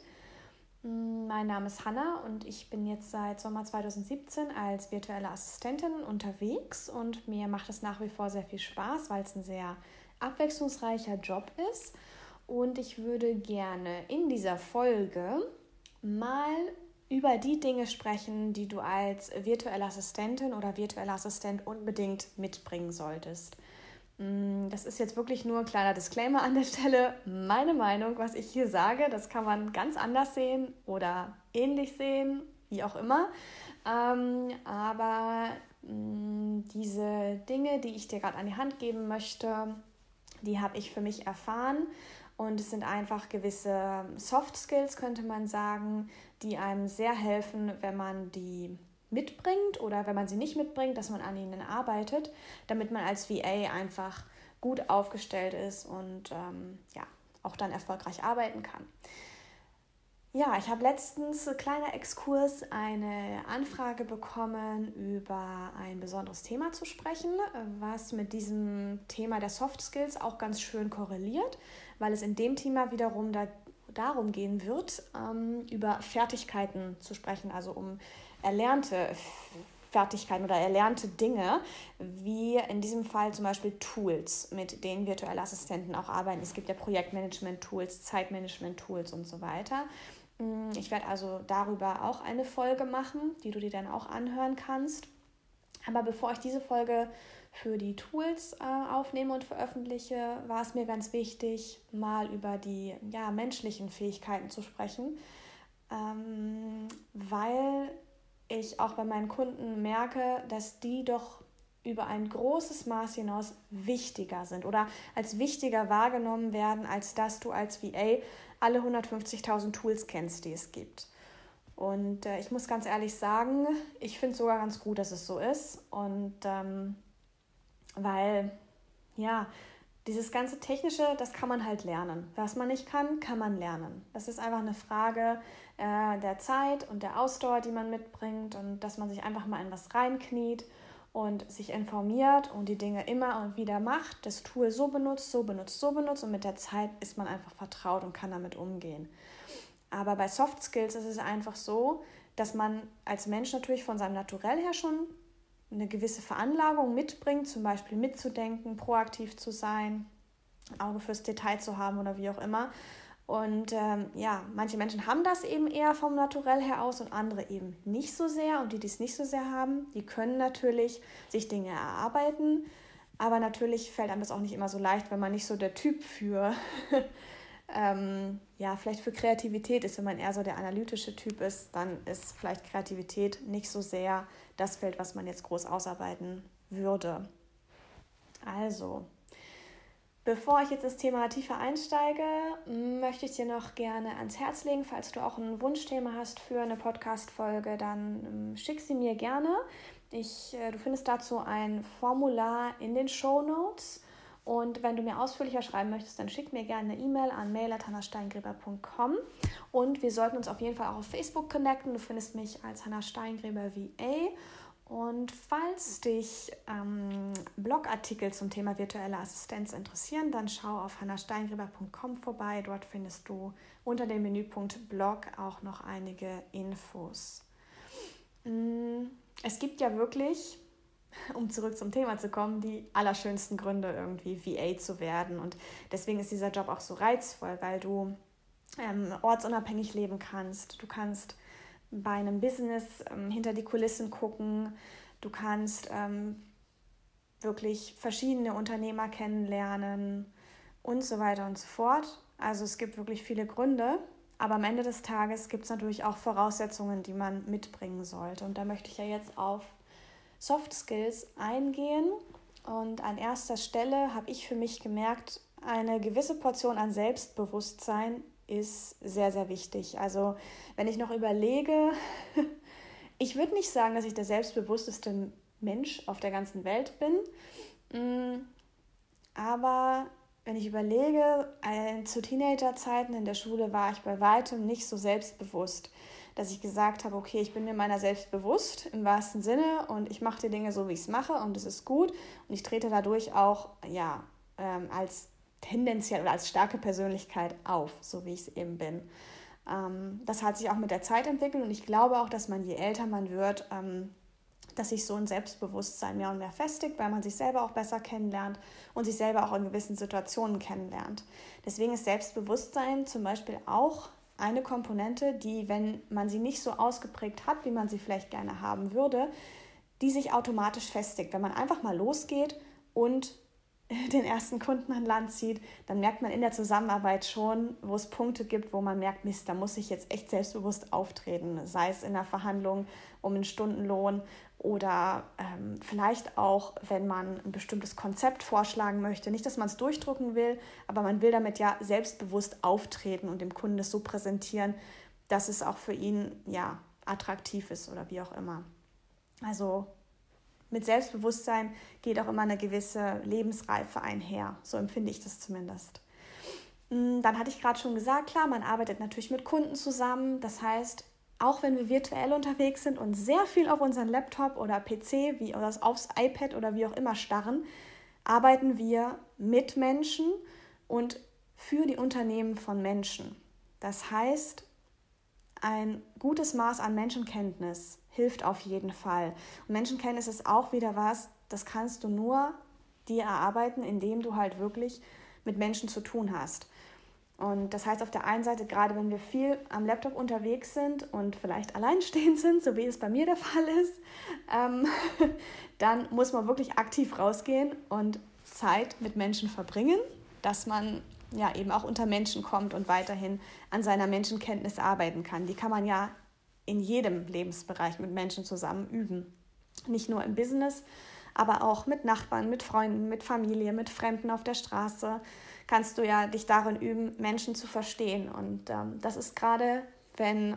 Mein Name ist Hanna und ich bin jetzt seit Sommer 2017 als virtuelle Assistentin unterwegs und mir macht es nach wie vor sehr viel Spaß, weil es ein sehr abwechslungsreicher Job ist. Und ich würde gerne in dieser Folge mal über die Dinge sprechen, die du als virtuelle Assistentin oder virtueller Assistent unbedingt mitbringen solltest. Mm, das ist jetzt wirklich nur ein kleiner Disclaimer an der Stelle. Meine Meinung, was ich hier sage, das kann man ganz anders sehen oder ähnlich sehen, wie auch immer. Ähm, aber mm, diese Dinge, die ich dir gerade an die Hand geben möchte, die habe ich für mich erfahren. Und es sind einfach gewisse Soft Skills, könnte man sagen, die einem sehr helfen, wenn man die mitbringt oder wenn man sie nicht mitbringt, dass man an ihnen arbeitet, damit man als VA einfach gut aufgestellt ist und ähm, ja, auch dann erfolgreich arbeiten kann. Ja, ich habe letztens, kleiner Exkurs, eine Anfrage bekommen, über ein besonderes Thema zu sprechen, was mit diesem Thema der Soft Skills auch ganz schön korreliert, weil es in dem Thema wiederum da, darum gehen wird, ähm, über Fertigkeiten zu sprechen, also um erlernte Fertigkeiten oder erlernte Dinge, wie in diesem Fall zum Beispiel Tools, mit denen virtuelle Assistenten auch arbeiten. Es gibt ja Projektmanagement-Tools, Zeitmanagement-Tools und so weiter. Mm, ich werde also darüber auch eine Folge machen, die du dir dann auch anhören kannst. Aber bevor ich diese Folge für die Tools äh, aufnehme und veröffentliche, war es mir ganz wichtig, mal über die ja, menschlichen Fähigkeiten zu sprechen, ähm, weil ich auch bei meinen Kunden merke, dass die doch über ein großes Maß hinaus wichtiger sind oder als wichtiger wahrgenommen werden, als dass du als VA alle 150.000 Tools kennst, die es gibt. Und äh, ich muss ganz ehrlich sagen, ich finde es sogar ganz gut, dass es so ist. Und ähm, weil, ja, dieses ganze Technische, das kann man halt lernen. Was man nicht kann, kann man lernen. Das ist einfach eine Frage äh, der Zeit und der Ausdauer, die man mitbringt und dass man sich einfach mal in was reinkniet und sich informiert und die Dinge immer und wieder macht, das Tool so benutzt, so benutzt, so benutzt und mit der Zeit ist man einfach vertraut und kann damit umgehen. Aber bei Soft Skills ist es einfach so, dass man als Mensch natürlich von seinem Naturell her schon eine gewisse Veranlagung mitbringt, zum Beispiel mitzudenken, proaktiv zu sein, Auge fürs Detail zu haben oder wie auch immer. Und ähm, ja, manche Menschen haben das eben eher vom Naturell her aus und andere eben nicht so sehr. Und die, die es nicht so sehr haben, die können natürlich sich Dinge erarbeiten. Aber natürlich fällt einem das auch nicht immer so leicht, wenn man nicht so der Typ für, ähm, ja, vielleicht für Kreativität ist. Wenn man eher so der analytische Typ ist, dann ist vielleicht Kreativität nicht so sehr das Feld, was man jetzt groß ausarbeiten würde. Also, Bevor ich jetzt ins Thema tiefer einsteige, möchte ich dir noch gerne ans Herz legen, falls du auch ein Wunschthema hast für eine Podcast-Folge, dann ähm, schick sie mir gerne. Ich, äh, du findest dazu ein Formular in den Show Notes. Und wenn du mir ausführlicher schreiben möchtest, dann schick mir gerne eine E-Mail an mail.hannahsteingräber.com. Und wir sollten uns auf jeden Fall auch auf Facebook connecten. Du findest mich als Hannah Steingräber VA. Und falls dich ähm, Blogartikel zum Thema virtuelle Assistenz interessieren, dann schau auf hannahsteingreber.com vorbei. Dort findest du unter dem Menüpunkt Blog auch noch einige Infos. Mm, es gibt ja wirklich, um zurück zum Thema zu kommen, die allerschönsten Gründe, irgendwie VA zu werden. Und deswegen ist dieser Job auch so reizvoll, weil du ähm, ortsunabhängig leben kannst. Du kannst bei einem Business ähm, hinter die Kulissen gucken. Du kannst ähm, wirklich verschiedene Unternehmer kennenlernen und so weiter und so fort. Also es gibt wirklich viele Gründe, aber am Ende des Tages gibt es natürlich auch Voraussetzungen, die man mitbringen sollte. Und da möchte ich ja jetzt auf Soft Skills eingehen. Und an erster Stelle habe ich für mich gemerkt, eine gewisse Portion an Selbstbewusstsein ist sehr, sehr wichtig. Also wenn ich noch überlege, ich würde nicht sagen, dass ich der selbstbewussteste Mensch auf der ganzen Welt bin, mm, aber wenn ich überlege, zu Teenagerzeiten in der Schule war ich bei weitem nicht so selbstbewusst, dass ich gesagt habe, okay, ich bin mir meiner selbst bewusst im wahrsten Sinne und ich mache die Dinge so, wie ich es mache und es ist gut und ich trete dadurch auch ja ähm, als tendenziell oder als starke Persönlichkeit auf, so wie ich es eben bin. Ähm, das hat sich auch mit der Zeit entwickelt und ich glaube auch, dass man, je älter man wird, ähm, dass sich so ein Selbstbewusstsein mehr und mehr festigt, weil man sich selber auch besser kennenlernt und sich selber auch in gewissen Situationen kennenlernt. Deswegen ist Selbstbewusstsein zum Beispiel auch eine Komponente, die, wenn man sie nicht so ausgeprägt hat, wie man sie vielleicht gerne haben würde, die sich automatisch festigt. Wenn man einfach mal losgeht und den ersten Kunden an Land zieht, dann merkt man in der Zusammenarbeit schon, wo es Punkte gibt, wo man merkt, Mist, da muss ich jetzt echt selbstbewusst auftreten, sei es in der Verhandlung um einen Stundenlohn oder ähm, vielleicht auch, wenn man ein bestimmtes Konzept vorschlagen möchte. Nicht, dass man es durchdrucken will, aber man will damit ja selbstbewusst auftreten und dem Kunden das so präsentieren, dass es auch für ihn ja attraktiv ist oder wie auch immer. Also mit Selbstbewusstsein geht auch immer eine gewisse Lebensreife einher. So empfinde ich das zumindest. Mm, dann hatte ich gerade schon gesagt, klar, man arbeitet natürlich mit Kunden zusammen. Das heißt, auch wenn wir virtuell unterwegs sind und sehr viel auf unseren Laptop oder PC wie oder aufs iPad oder wie auch immer starren, arbeiten wir mit Menschen und für die Unternehmen von Menschen. Das heißt, ein gutes Maß an Menschenkenntnis hilft auf jeden Fall. Und Menschenkenntnis ist auch wieder was, das kannst du nur dir erarbeiten, indem du halt wirklich mit Menschen zu tun hast. Und das heißt auf der einen Seite, gerade wenn wir viel am Laptop unterwegs sind und vielleicht alleinstehend sind, so wie es bei mir der Fall ist, ähm, dann muss man wirklich aktiv rausgehen und Zeit mit Menschen verbringen, dass man ja eben auch unter Menschen kommt und weiterhin an seiner Menschenkenntnis arbeiten kann. Die kann man ja in jedem Lebensbereich mit Menschen zusammen üben. Nicht nur im Business, aber auch mit Nachbarn, mit Freunden, mit Familie, mit Fremden auf der Straße kannst du ja dich darin üben, Menschen zu verstehen. Und ähm, das ist gerade, wenn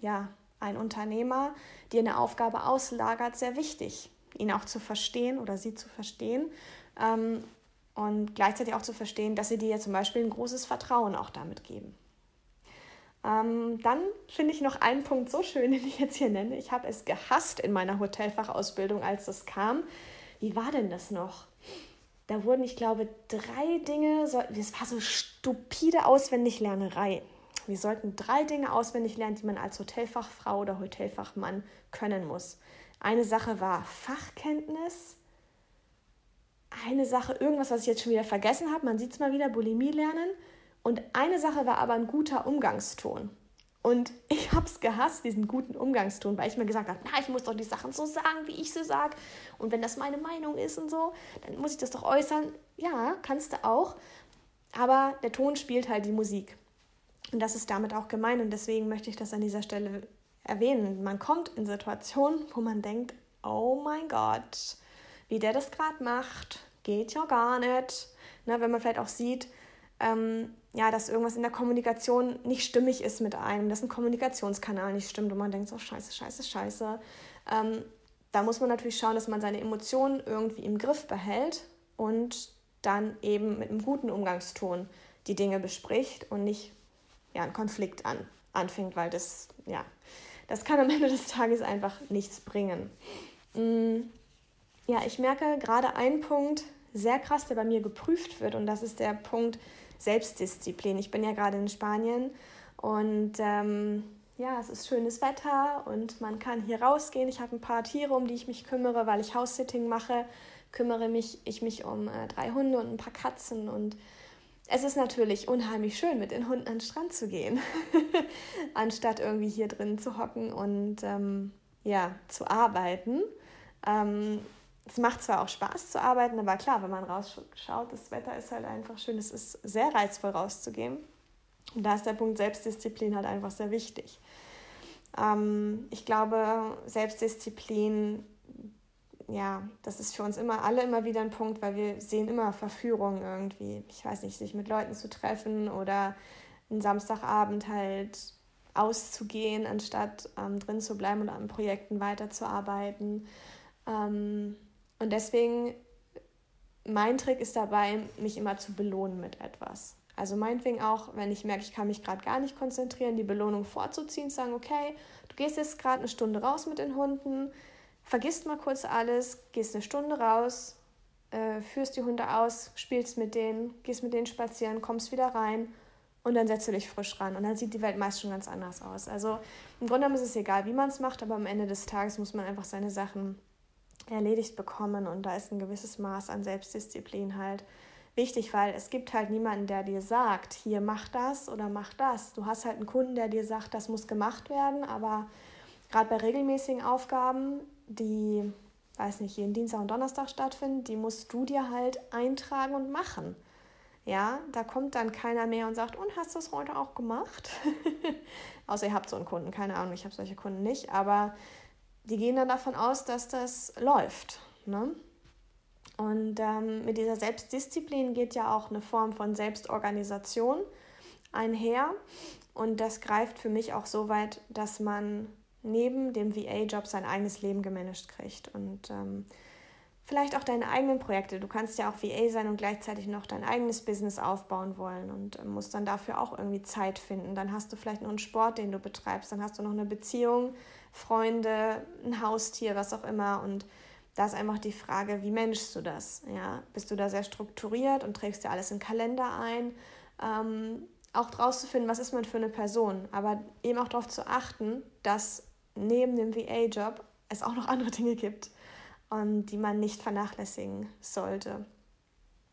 ja ein Unternehmer dir eine Aufgabe auslagert, sehr wichtig, ihn auch zu verstehen oder sie zu verstehen. Ähm, und gleichzeitig auch zu verstehen, dass sie dir zum Beispiel ein großes Vertrauen auch damit geben. Ähm, dann finde ich noch einen Punkt so schön, den ich jetzt hier nenne. Ich habe es gehasst in meiner Hotelfachausbildung, als das kam. Wie war denn das noch? Da wurden, ich glaube, drei Dinge, das war so stupide Auswendiglernerei. Wir sollten drei Dinge auswendig lernen, die man als Hotelfachfrau oder Hotelfachmann können muss. Eine Sache war Fachkenntnis. Eine Sache, irgendwas, was ich jetzt schon wieder vergessen habe, man sieht es mal wieder, Bulimie lernen. Und eine Sache war aber ein guter Umgangston. Und ich habe es gehasst, diesen guten Umgangston, weil ich mir gesagt habe, na, ich muss doch die Sachen so sagen, wie ich sie sage. Und wenn das meine Meinung ist und so, dann muss ich das doch äußern. Ja, kannst du auch. Aber der Ton spielt halt die Musik. Und das ist damit auch gemeint. Und deswegen möchte ich das an dieser Stelle erwähnen. Man kommt in Situationen, wo man denkt, oh mein Gott, wie der das gerade macht, geht ja gar nicht. Na, wenn man vielleicht auch sieht, ähm, ja, dass irgendwas in der Kommunikation nicht stimmig ist mit einem, dass ein Kommunikationskanal nicht stimmt und man denkt so, scheiße, scheiße, scheiße. Ähm, da muss man natürlich schauen, dass man seine Emotionen irgendwie im Griff behält und dann eben mit einem guten Umgangston die Dinge bespricht und nicht ja, einen Konflikt an, anfängt, weil das, ja, das kann am Ende des Tages einfach nichts bringen. Mm, ja, ich merke gerade einen Punkt sehr krass, der bei mir geprüft wird und das ist der Punkt, Selbstdisziplin. Ich bin ja gerade in Spanien und ähm, ja, es ist schönes Wetter und man kann hier rausgehen. Ich habe ein paar Tiere, um die ich mich kümmere, weil ich House-Sitting mache. Kümmere mich ich mich um äh, drei Hunde und ein paar Katzen und es ist natürlich unheimlich schön, mit den Hunden an den Strand zu gehen, anstatt irgendwie hier drin zu hocken und ähm, ja, zu arbeiten. Ähm, es macht zwar auch Spaß zu arbeiten, aber klar, wenn man rausschaut, das Wetter ist halt einfach schön. Es ist sehr reizvoll rauszugehen. Und da ist der Punkt Selbstdisziplin halt einfach sehr wichtig. Ähm, ich glaube, Selbstdisziplin, ja, das ist für uns immer alle immer wieder ein Punkt, weil wir sehen immer Verführung irgendwie. Ich weiß nicht, sich mit Leuten zu treffen oder einen Samstagabend halt auszugehen, anstatt ähm, drin zu bleiben und an Projekten weiterzuarbeiten. Ähm, und deswegen, mein Trick ist dabei, mich immer zu belohnen mit etwas. Also meinetwegen auch, wenn ich merke, ich kann mich gerade gar nicht konzentrieren, die Belohnung vorzuziehen, sagen, okay, du gehst jetzt gerade eine Stunde raus mit den Hunden, vergisst mal kurz alles, gehst eine Stunde raus, äh, führst die Hunde aus, spielst mit denen, gehst mit denen spazieren, kommst wieder rein und dann setzt du dich frisch ran. Und dann sieht die Welt meist schon ganz anders aus. Also im Grunde genommen ist es egal, wie man es macht, aber am Ende des Tages muss man einfach seine Sachen erledigt bekommen und da ist ein gewisses Maß an Selbstdisziplin halt wichtig, weil es gibt halt niemanden, der dir sagt, hier mach das oder mach das. Du hast halt einen Kunden, der dir sagt, das muss gemacht werden, aber gerade bei regelmäßigen Aufgaben, die, weiß nicht, jeden Dienstag und Donnerstag stattfinden, die musst du dir halt eintragen und machen. Ja, da kommt dann keiner mehr und sagt, und hast du es heute auch gemacht? Außer ihr habt so einen Kunden, keine Ahnung, ich habe solche Kunden nicht, aber die gehen dann davon aus, dass das läuft. Ne? Und ähm, mit dieser Selbstdisziplin geht ja auch eine Form von Selbstorganisation einher. Und das greift für mich auch so weit, dass man neben dem VA-Job sein eigenes Leben gemanagt kriegt. Und ähm, vielleicht auch deine eigenen Projekte. Du kannst ja auch VA sein und gleichzeitig noch dein eigenes Business aufbauen wollen und äh, musst dann dafür auch irgendwie Zeit finden. Dann hast du vielleicht noch einen Sport, den du betreibst. Dann hast du noch eine Beziehung Freunde, ein Haustier, was auch immer. Und da ist einfach die Frage, wie managst du das? Ja, bist du da sehr strukturiert und trägst dir alles in Kalender ein? Ähm, auch draus zu finden, was ist man für eine Person, aber eben auch darauf zu achten, dass neben dem VA-Job es auch noch andere Dinge gibt, und die man nicht vernachlässigen sollte.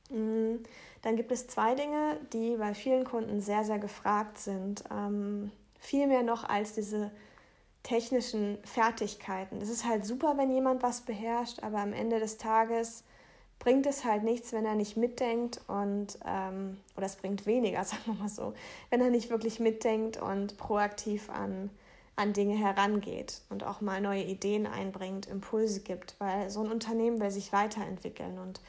Mm, dann gibt es zwei Dinge, die bei vielen Kunden sehr, sehr gefragt sind. Ähm, viel mehr noch als diese technischen Fertigkeiten. Es ist halt super, wenn jemand was beherrscht, aber am Ende des Tages bringt es halt nichts, wenn er nicht mitdenkt und, ähm, oder es bringt weniger, sagen wir mal so, wenn er nicht wirklich mitdenkt und proaktiv an an Dinge herangeht und auch mal neue Ideen einbringt, Impulse gibt, weil so ein Unternehmen will sich weiterentwickeln. Und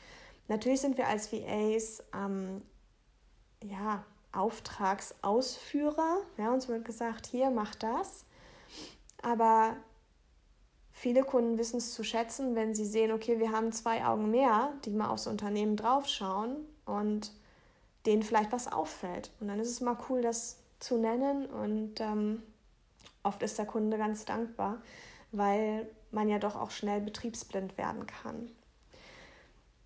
natürlich sind wir als VAs ähm, ja, Auftragsausführer. Ja, uns wird gesagt, hier, mach das. Aber viele Kunden wissen es zu schätzen, wenn sie sehen, okay, wir haben zwei Augen mehr, die mal aufs Unternehmen draufschauen und denen vielleicht was auffällt. Und dann ist es mal cool, das zu nennen und ähm, oft ist der Kunde ganz dankbar, weil man ja doch auch schnell betriebsblind werden kann.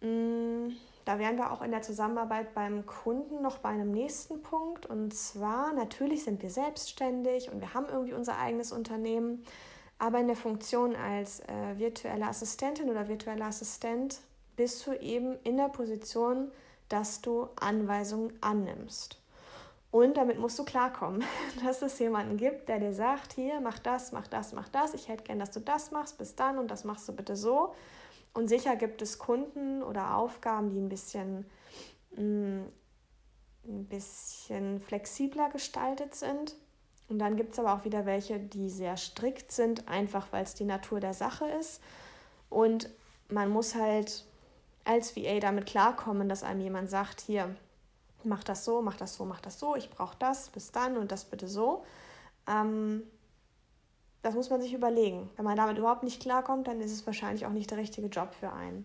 Mm, da wären wir auch in der Zusammenarbeit beim Kunden noch bei einem nächsten Punkt. Und zwar, natürlich sind wir selbstständig und wir haben irgendwie unser eigenes Unternehmen, aber in der Funktion als äh, virtuelle Assistentin oder virtueller Assistent bist du eben in der Position, dass du Anweisungen annimmst. Und damit musst du klarkommen, dass es jemanden gibt, der dir sagt, hier, mach das, mach das, mach das. Ich hätte gern, dass du das machst, bis dann und das machst du bitte so. Und sicher gibt es Kunden oder Aufgaben, die ein bisschen, mm, ein bisschen flexibler gestaltet sind. Und dann gibt es aber auch wieder welche, die sehr strikt sind, einfach weil es die Natur der Sache ist. Und man muss halt als VA damit klarkommen, dass einem jemand sagt, hier, mach das so, mach das so, mach das so, ich brauche das, bis dann und das bitte so. Ähm, das muss man sich überlegen. Wenn man damit überhaupt nicht klarkommt, dann ist es wahrscheinlich auch nicht der richtige Job für einen.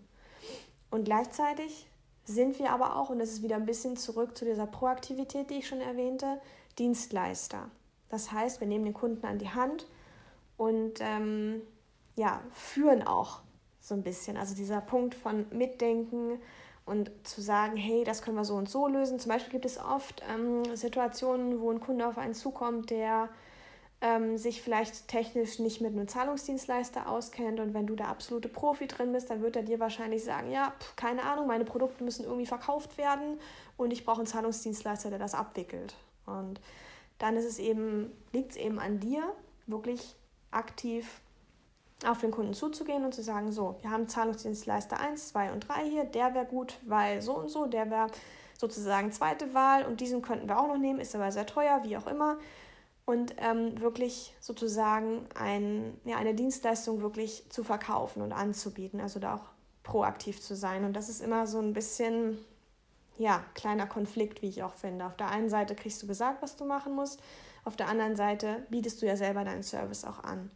Und gleichzeitig sind wir aber auch, und das ist wieder ein bisschen zurück zu dieser Proaktivität, die ich schon erwähnte, Dienstleister. Das heißt, wir nehmen den Kunden an die Hand und ähm, ja, führen auch so ein bisschen. Also dieser Punkt von Mitdenken, und zu sagen, hey, das können wir so und so lösen. Zum Beispiel gibt es oft ähm, Situationen, wo ein Kunde auf einen zukommt, der ähm, sich vielleicht technisch nicht mit einem Zahlungsdienstleister auskennt und wenn du der absolute Profi drin bist, dann wird er dir wahrscheinlich sagen, ja, pff, keine Ahnung, meine Produkte müssen irgendwie verkauft werden und ich brauche einen Zahlungsdienstleister, der das abwickelt. Und dann ist es eben, liegt es eben an dir, wirklich aktiv auf den Kunden zuzugehen und zu sagen, so, wir haben Zahlungsdienstleister 1, 2 und 3 hier, der wäre gut, weil so und so, der wäre sozusagen zweite Wahl und diesen könnten wir auch noch nehmen, ist aber sehr teuer, wie auch immer. Und ähm, wirklich sozusagen ein, ja, eine Dienstleistung wirklich zu verkaufen und anzubieten, also da auch proaktiv zu sein. Und das ist immer so ein bisschen, ja, kleiner Konflikt, wie ich auch finde. Auf der einen Seite kriegst du gesagt, was du machen musst, auf der anderen Seite bietest du ja selber deinen Service auch an.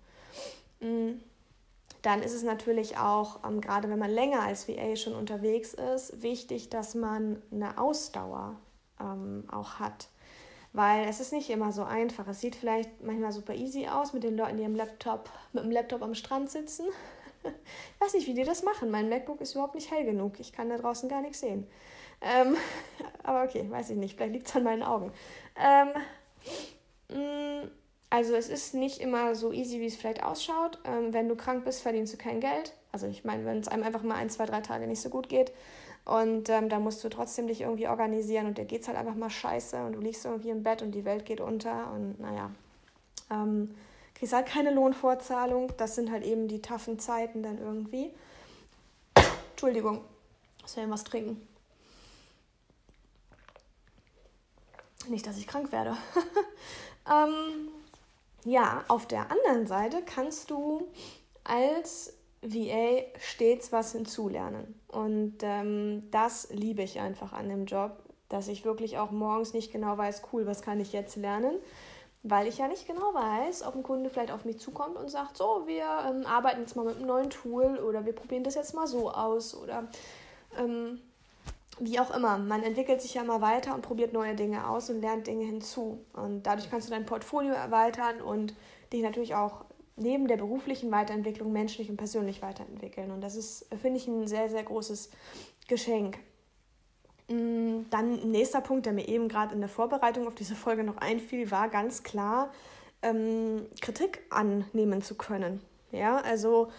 Mhm dann ist es natürlich auch, ähm, gerade wenn man länger als VA schon unterwegs ist, wichtig, dass man eine Ausdauer ähm, auch hat. Weil es ist nicht immer so einfach. Es sieht vielleicht manchmal super easy aus mit den Leuten, die am Laptop, mit dem Laptop am Strand sitzen. ich weiß nicht, wie die das machen. Mein MacBook ist überhaupt nicht hell genug. Ich kann da draußen gar nichts sehen. Ähm, aber okay, weiß ich nicht. Vielleicht liegt es an meinen Augen. Ähm, mm, also es ist nicht immer so easy, wie es vielleicht ausschaut. Ähm, wenn du krank bist, verdienst du kein Geld. Also ich meine, wenn es einem einfach mal ein, zwei, drei Tage nicht so gut geht und ähm, da musst du trotzdem dich irgendwie organisieren und dir geht es halt einfach mal scheiße und du liegst irgendwie im Bett und die Welt geht unter und naja, ähm, kriegst halt keine Lohnfortzahlung. Das sind halt eben die taffen Zeiten dann irgendwie. Entschuldigung, ich will was trinken. Nicht, dass ich krank werde. ähm, ja, auf der anderen Seite kannst du als VA stets was hinzulernen. Und ähm, das liebe ich einfach an dem Job, dass ich wirklich auch morgens nicht genau weiß, cool, was kann ich jetzt lernen, weil ich ja nicht genau weiß, ob ein Kunde vielleicht auf mich zukommt und sagt, so, wir ähm, arbeiten jetzt mal mit einem neuen Tool oder wir probieren das jetzt mal so aus oder ähm, wie auch immer, man entwickelt sich ja mal weiter und probiert neue Dinge aus und lernt Dinge hinzu. Und dadurch kannst du dein Portfolio erweitern und dich natürlich auch neben der beruflichen Weiterentwicklung menschlich und persönlich weiterentwickeln. Und das ist, finde ich, ein sehr, sehr großes Geschenk. Mm, dann nächster Punkt, der mir eben gerade in der Vorbereitung auf diese Folge noch einfiel, war ganz klar, ähm, Kritik annehmen zu können. Ja, also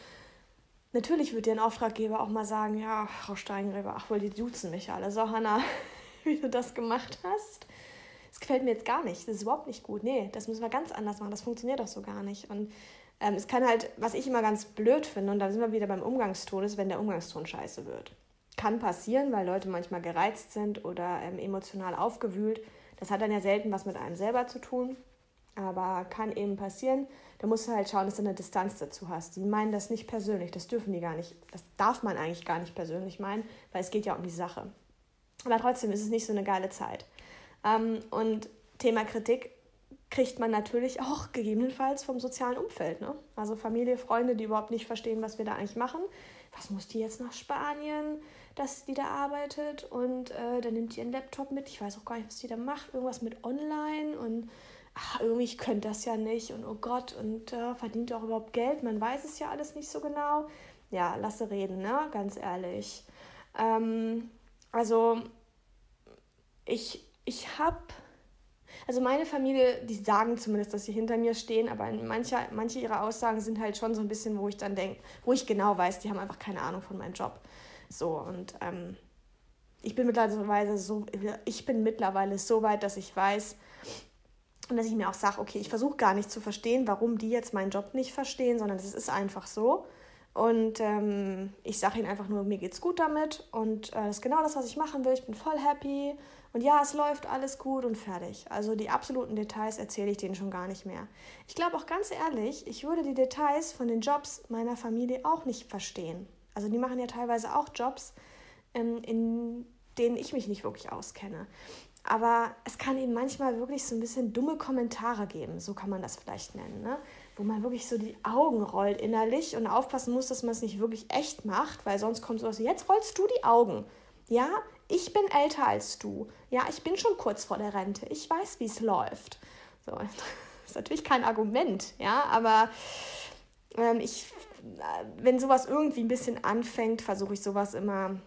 Natürlich wird dir ein Auftraggeber auch mal sagen, ja, Frau Steingräber, ach wohl, die duzen mich alle. So, Hanna, wie du das gemacht hast. Das gefällt mir jetzt gar nicht. Das ist überhaupt nicht gut. Nee, das müssen wir ganz anders machen. Das funktioniert doch so gar nicht. Und ähm, es kann halt, was ich immer ganz blöd finde, und da sind wir wieder beim Umgangston, ist, wenn der Umgangston scheiße wird. Kann passieren, weil Leute manchmal gereizt sind oder ähm, emotional aufgewühlt. Das hat dann ja selten was mit einem selber zu tun. Aber kann eben passieren. Da musst du halt schauen, dass du eine Distanz dazu hast. Die meinen das nicht persönlich, das dürfen die gar nicht. Das darf man eigentlich gar nicht persönlich meinen, weil es geht ja um die Sache. Aber trotzdem ist es nicht so eine geile Zeit. Ähm, und Thema Kritik kriegt man natürlich auch gegebenenfalls vom sozialen Umfeld. Ne? Also Familie, Freunde, die überhaupt nicht verstehen, was wir da eigentlich machen. Was muss die jetzt nach Spanien, dass die da arbeitet und äh, dann nimmt die ihren Laptop mit. Ich weiß auch gar nicht, was die da macht. Irgendwas mit online und ach, irgendwie, ich könnte das ja nicht und oh Gott, und äh, verdient auch überhaupt Geld. Man weiß es ja alles nicht so genau. Ja, lasse reden, ne? ganz ehrlich. Ähm, also, ich, ich habe also meine Familie, die sagen zumindest, dass sie hinter mir stehen, aber manche, manche ihrer Aussagen sind halt schon so ein bisschen, wo ich dann denke, wo ich genau weiß, die haben einfach keine Ahnung von meinem Job. So, und ähm, ich bin mittlerweile so, ich bin mittlerweile so weit, dass ich weiß, und dass ich mir auch sage, okay, ich versuche gar nicht zu verstehen, warum die jetzt meinen Job nicht verstehen, sondern es ist einfach so. Und ähm, ich sage ihnen einfach nur, mir geht's gut damit und äh, das ist genau das, was ich machen will. Ich bin voll happy und ja, es läuft alles gut und fertig. Also die absoluten Details erzähle ich denen schon gar nicht mehr. Ich glaube auch ganz ehrlich, ich würde die Details von den Jobs meiner Familie auch nicht verstehen. Also die machen ja teilweise auch Jobs, ähm, in denen ich mich nicht wirklich auskenne. Aber es kann eben manchmal wirklich so ein bisschen dumme Kommentare geben, so kann man das vielleicht nennen, ne? Wo man wirklich so die Augen rollt innerlich und aufpassen muss, dass man es nicht wirklich echt macht, weil sonst kommt sowas jetzt rollst du die Augen. Ja, ich bin älter als du. Ja, ich bin schon kurz vor der Rente. Ich weiß, wie es läuft. So, das ist natürlich kein Argument, ja, aber ähm, ich, äh, wenn sowas irgendwie ein bisschen anfängt, versuche ich sowas immer,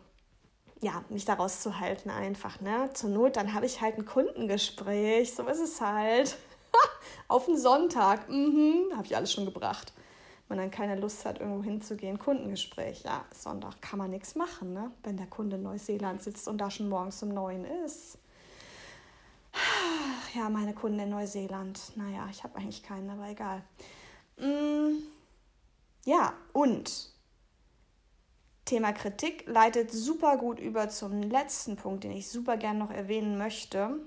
ja, mich daraus zu halten einfach, ne? Zur Not, dann habe ich halt ein Kundengespräch, so ist es halt. Auf den Sonntag, mhm, habe ich alles schon gebracht man dann keine Lust hat, irgendwo hinzugehen. Kundengespräch, ja, Sonntag kann man nichts machen, ne? wenn der Kunde in Neuseeland sitzt und da schon morgens um neun ist. Ja, meine Kunden in Neuseeland. Naja, ich habe eigentlich keinen, aber egal. Mm, ja, und Thema Kritik leitet super gut über zum letzten Punkt, den ich super gern noch erwähnen möchte.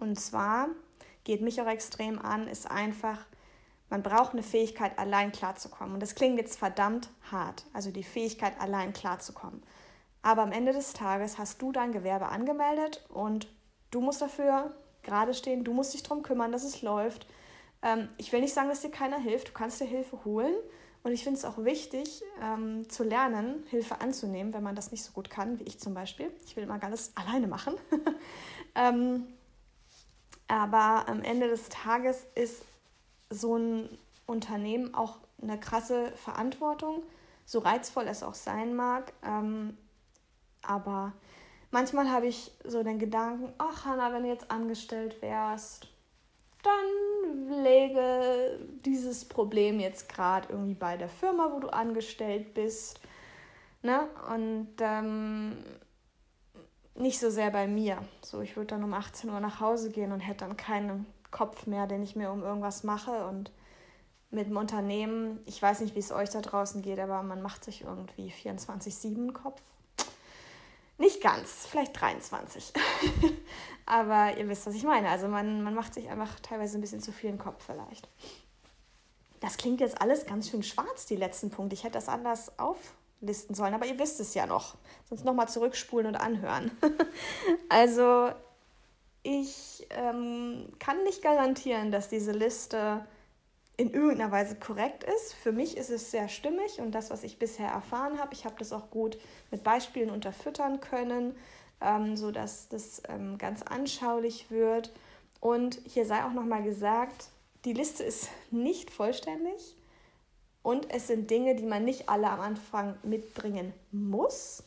Und zwar geht mich auch extrem an, ist einfach man braucht eine Fähigkeit, allein klarzukommen. Und das klingt jetzt verdammt hart, also die Fähigkeit, allein klarzukommen. Aber am Ende des Tages hast du dein Gewerbe angemeldet und du musst dafür gerade stehen, du musst dich darum kümmern, dass es läuft. Ähm, ich will nicht sagen, dass dir keiner hilft, du kannst dir Hilfe holen. Und ich finde es auch wichtig, ähm, zu lernen, Hilfe anzunehmen, wenn man das nicht so gut kann, wie ich zum Beispiel. Ich will immer alles alleine machen. ähm, aber am Ende des Tages ist so ein Unternehmen auch eine krasse Verantwortung, so reizvoll es auch sein mag. Ähm, aber manchmal habe ich so den Gedanken, ach Hanna, wenn du jetzt angestellt wärst, dann lege dieses Problem jetzt gerade irgendwie bei der Firma, wo du angestellt bist. Ne? Und ähm, nicht so sehr bei mir. So, ich würde dann um 18 Uhr nach Hause gehen und hätte dann keine Kopf mehr, den ich mir um irgendwas mache. Und mit dem Unternehmen, ich weiß nicht, wie es euch da draußen geht, aber man macht sich irgendwie 24-7 Kopf. Nicht ganz, vielleicht 23. aber ihr wisst, was ich meine. Also man, man macht sich einfach teilweise ein bisschen zu viel im Kopf vielleicht. Das klingt jetzt alles ganz schön schwarz, die letzten Punkte. Ich hätte das anders auflisten sollen, aber ihr wisst es ja noch. Sonst nochmal zurückspulen und anhören. also ich ähm, kann nicht garantieren, dass diese Liste in irgendeiner Weise korrekt ist. Für mich ist es sehr stimmig und das, was ich bisher erfahren habe, ich habe das auch gut mit Beispielen unterfüttern können, ähm, sodass das ähm, ganz anschaulich wird. Und hier sei auch nochmal gesagt, die Liste ist nicht vollständig und es sind Dinge, die man nicht alle am Anfang mitbringen muss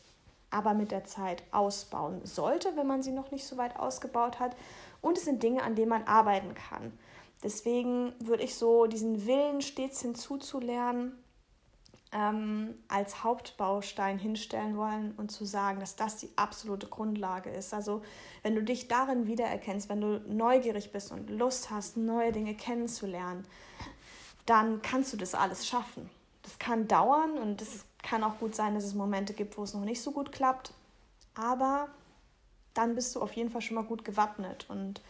aber mit der Zeit ausbauen sollte, wenn man sie noch nicht so weit ausgebaut hat. Und es sind Dinge, an denen man arbeiten kann. Deswegen würde ich so diesen Willen stets hinzuzulernen ähm, als Hauptbaustein hinstellen wollen und zu sagen, dass das die absolute Grundlage ist. Also wenn du dich darin wiedererkennst, wenn du neugierig bist und Lust hast, neue Dinge kennenzulernen, dann kannst du das alles schaffen. Das kann dauern und das kann auch gut sein, dass es Momente gibt, wo es noch nicht so gut klappt. Aber dann bist du auf jeden Fall schon mal gut gewappnet. Und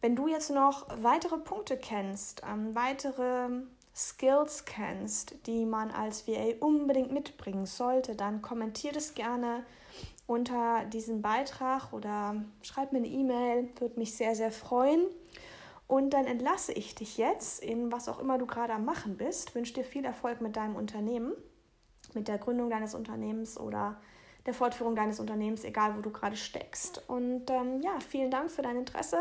Wenn du jetzt noch weitere Punkte kennst, ähm, weitere Skills kennst, die man als VA unbedingt mitbringen sollte, dann kommentier das gerne unter diesem Beitrag oder schreib mir eine E-Mail, würde mich sehr, sehr freuen. Und dann entlasse ich dich jetzt in was auch immer du gerade am Machen bist. Wünsche dir viel Erfolg mit deinem Unternehmen, mit der Gründung deines Unternehmens oder der Fortführung deines Unternehmens, egal wo du gerade steckst. Und ähm, ja, vielen Dank für dein Interesse,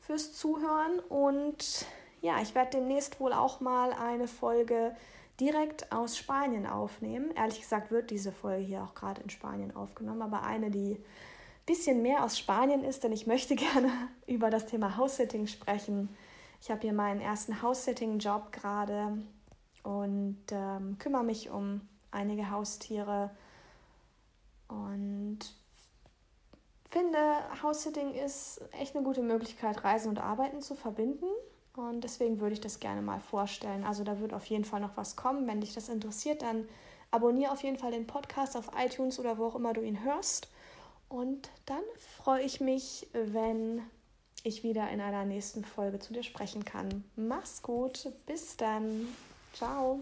fürs Zuhören und ja, ich werde demnächst wohl auch mal eine Folge direkt aus Spanien aufnehmen. Ehrlich gesagt wird diese Folge hier auch gerade in Spanien aufgenommen, aber eine, die bisschen mehr aus Spanien ist, denn ich möchte gerne über das Thema House-Sitting sprechen. Ich habe hier meinen ersten House-Sitting-Job gerade und ähm, kümmere mich um einige Haustiere und finde, House-Sitting ist echt eine gute Möglichkeit, Reisen und Arbeiten zu verbinden. Und deswegen würde ich das gerne mal vorstellen. Also da wird auf jeden Fall noch was kommen. Wenn dich das interessiert, dann abonniere auf jeden Fall den Podcast auf iTunes oder wo auch immer du ihn hörst. Und dann freue ich mich, wenn ich wieder in einer nächsten Folge zu dir sprechen kann. Mach's gut, bis dann. Ciao.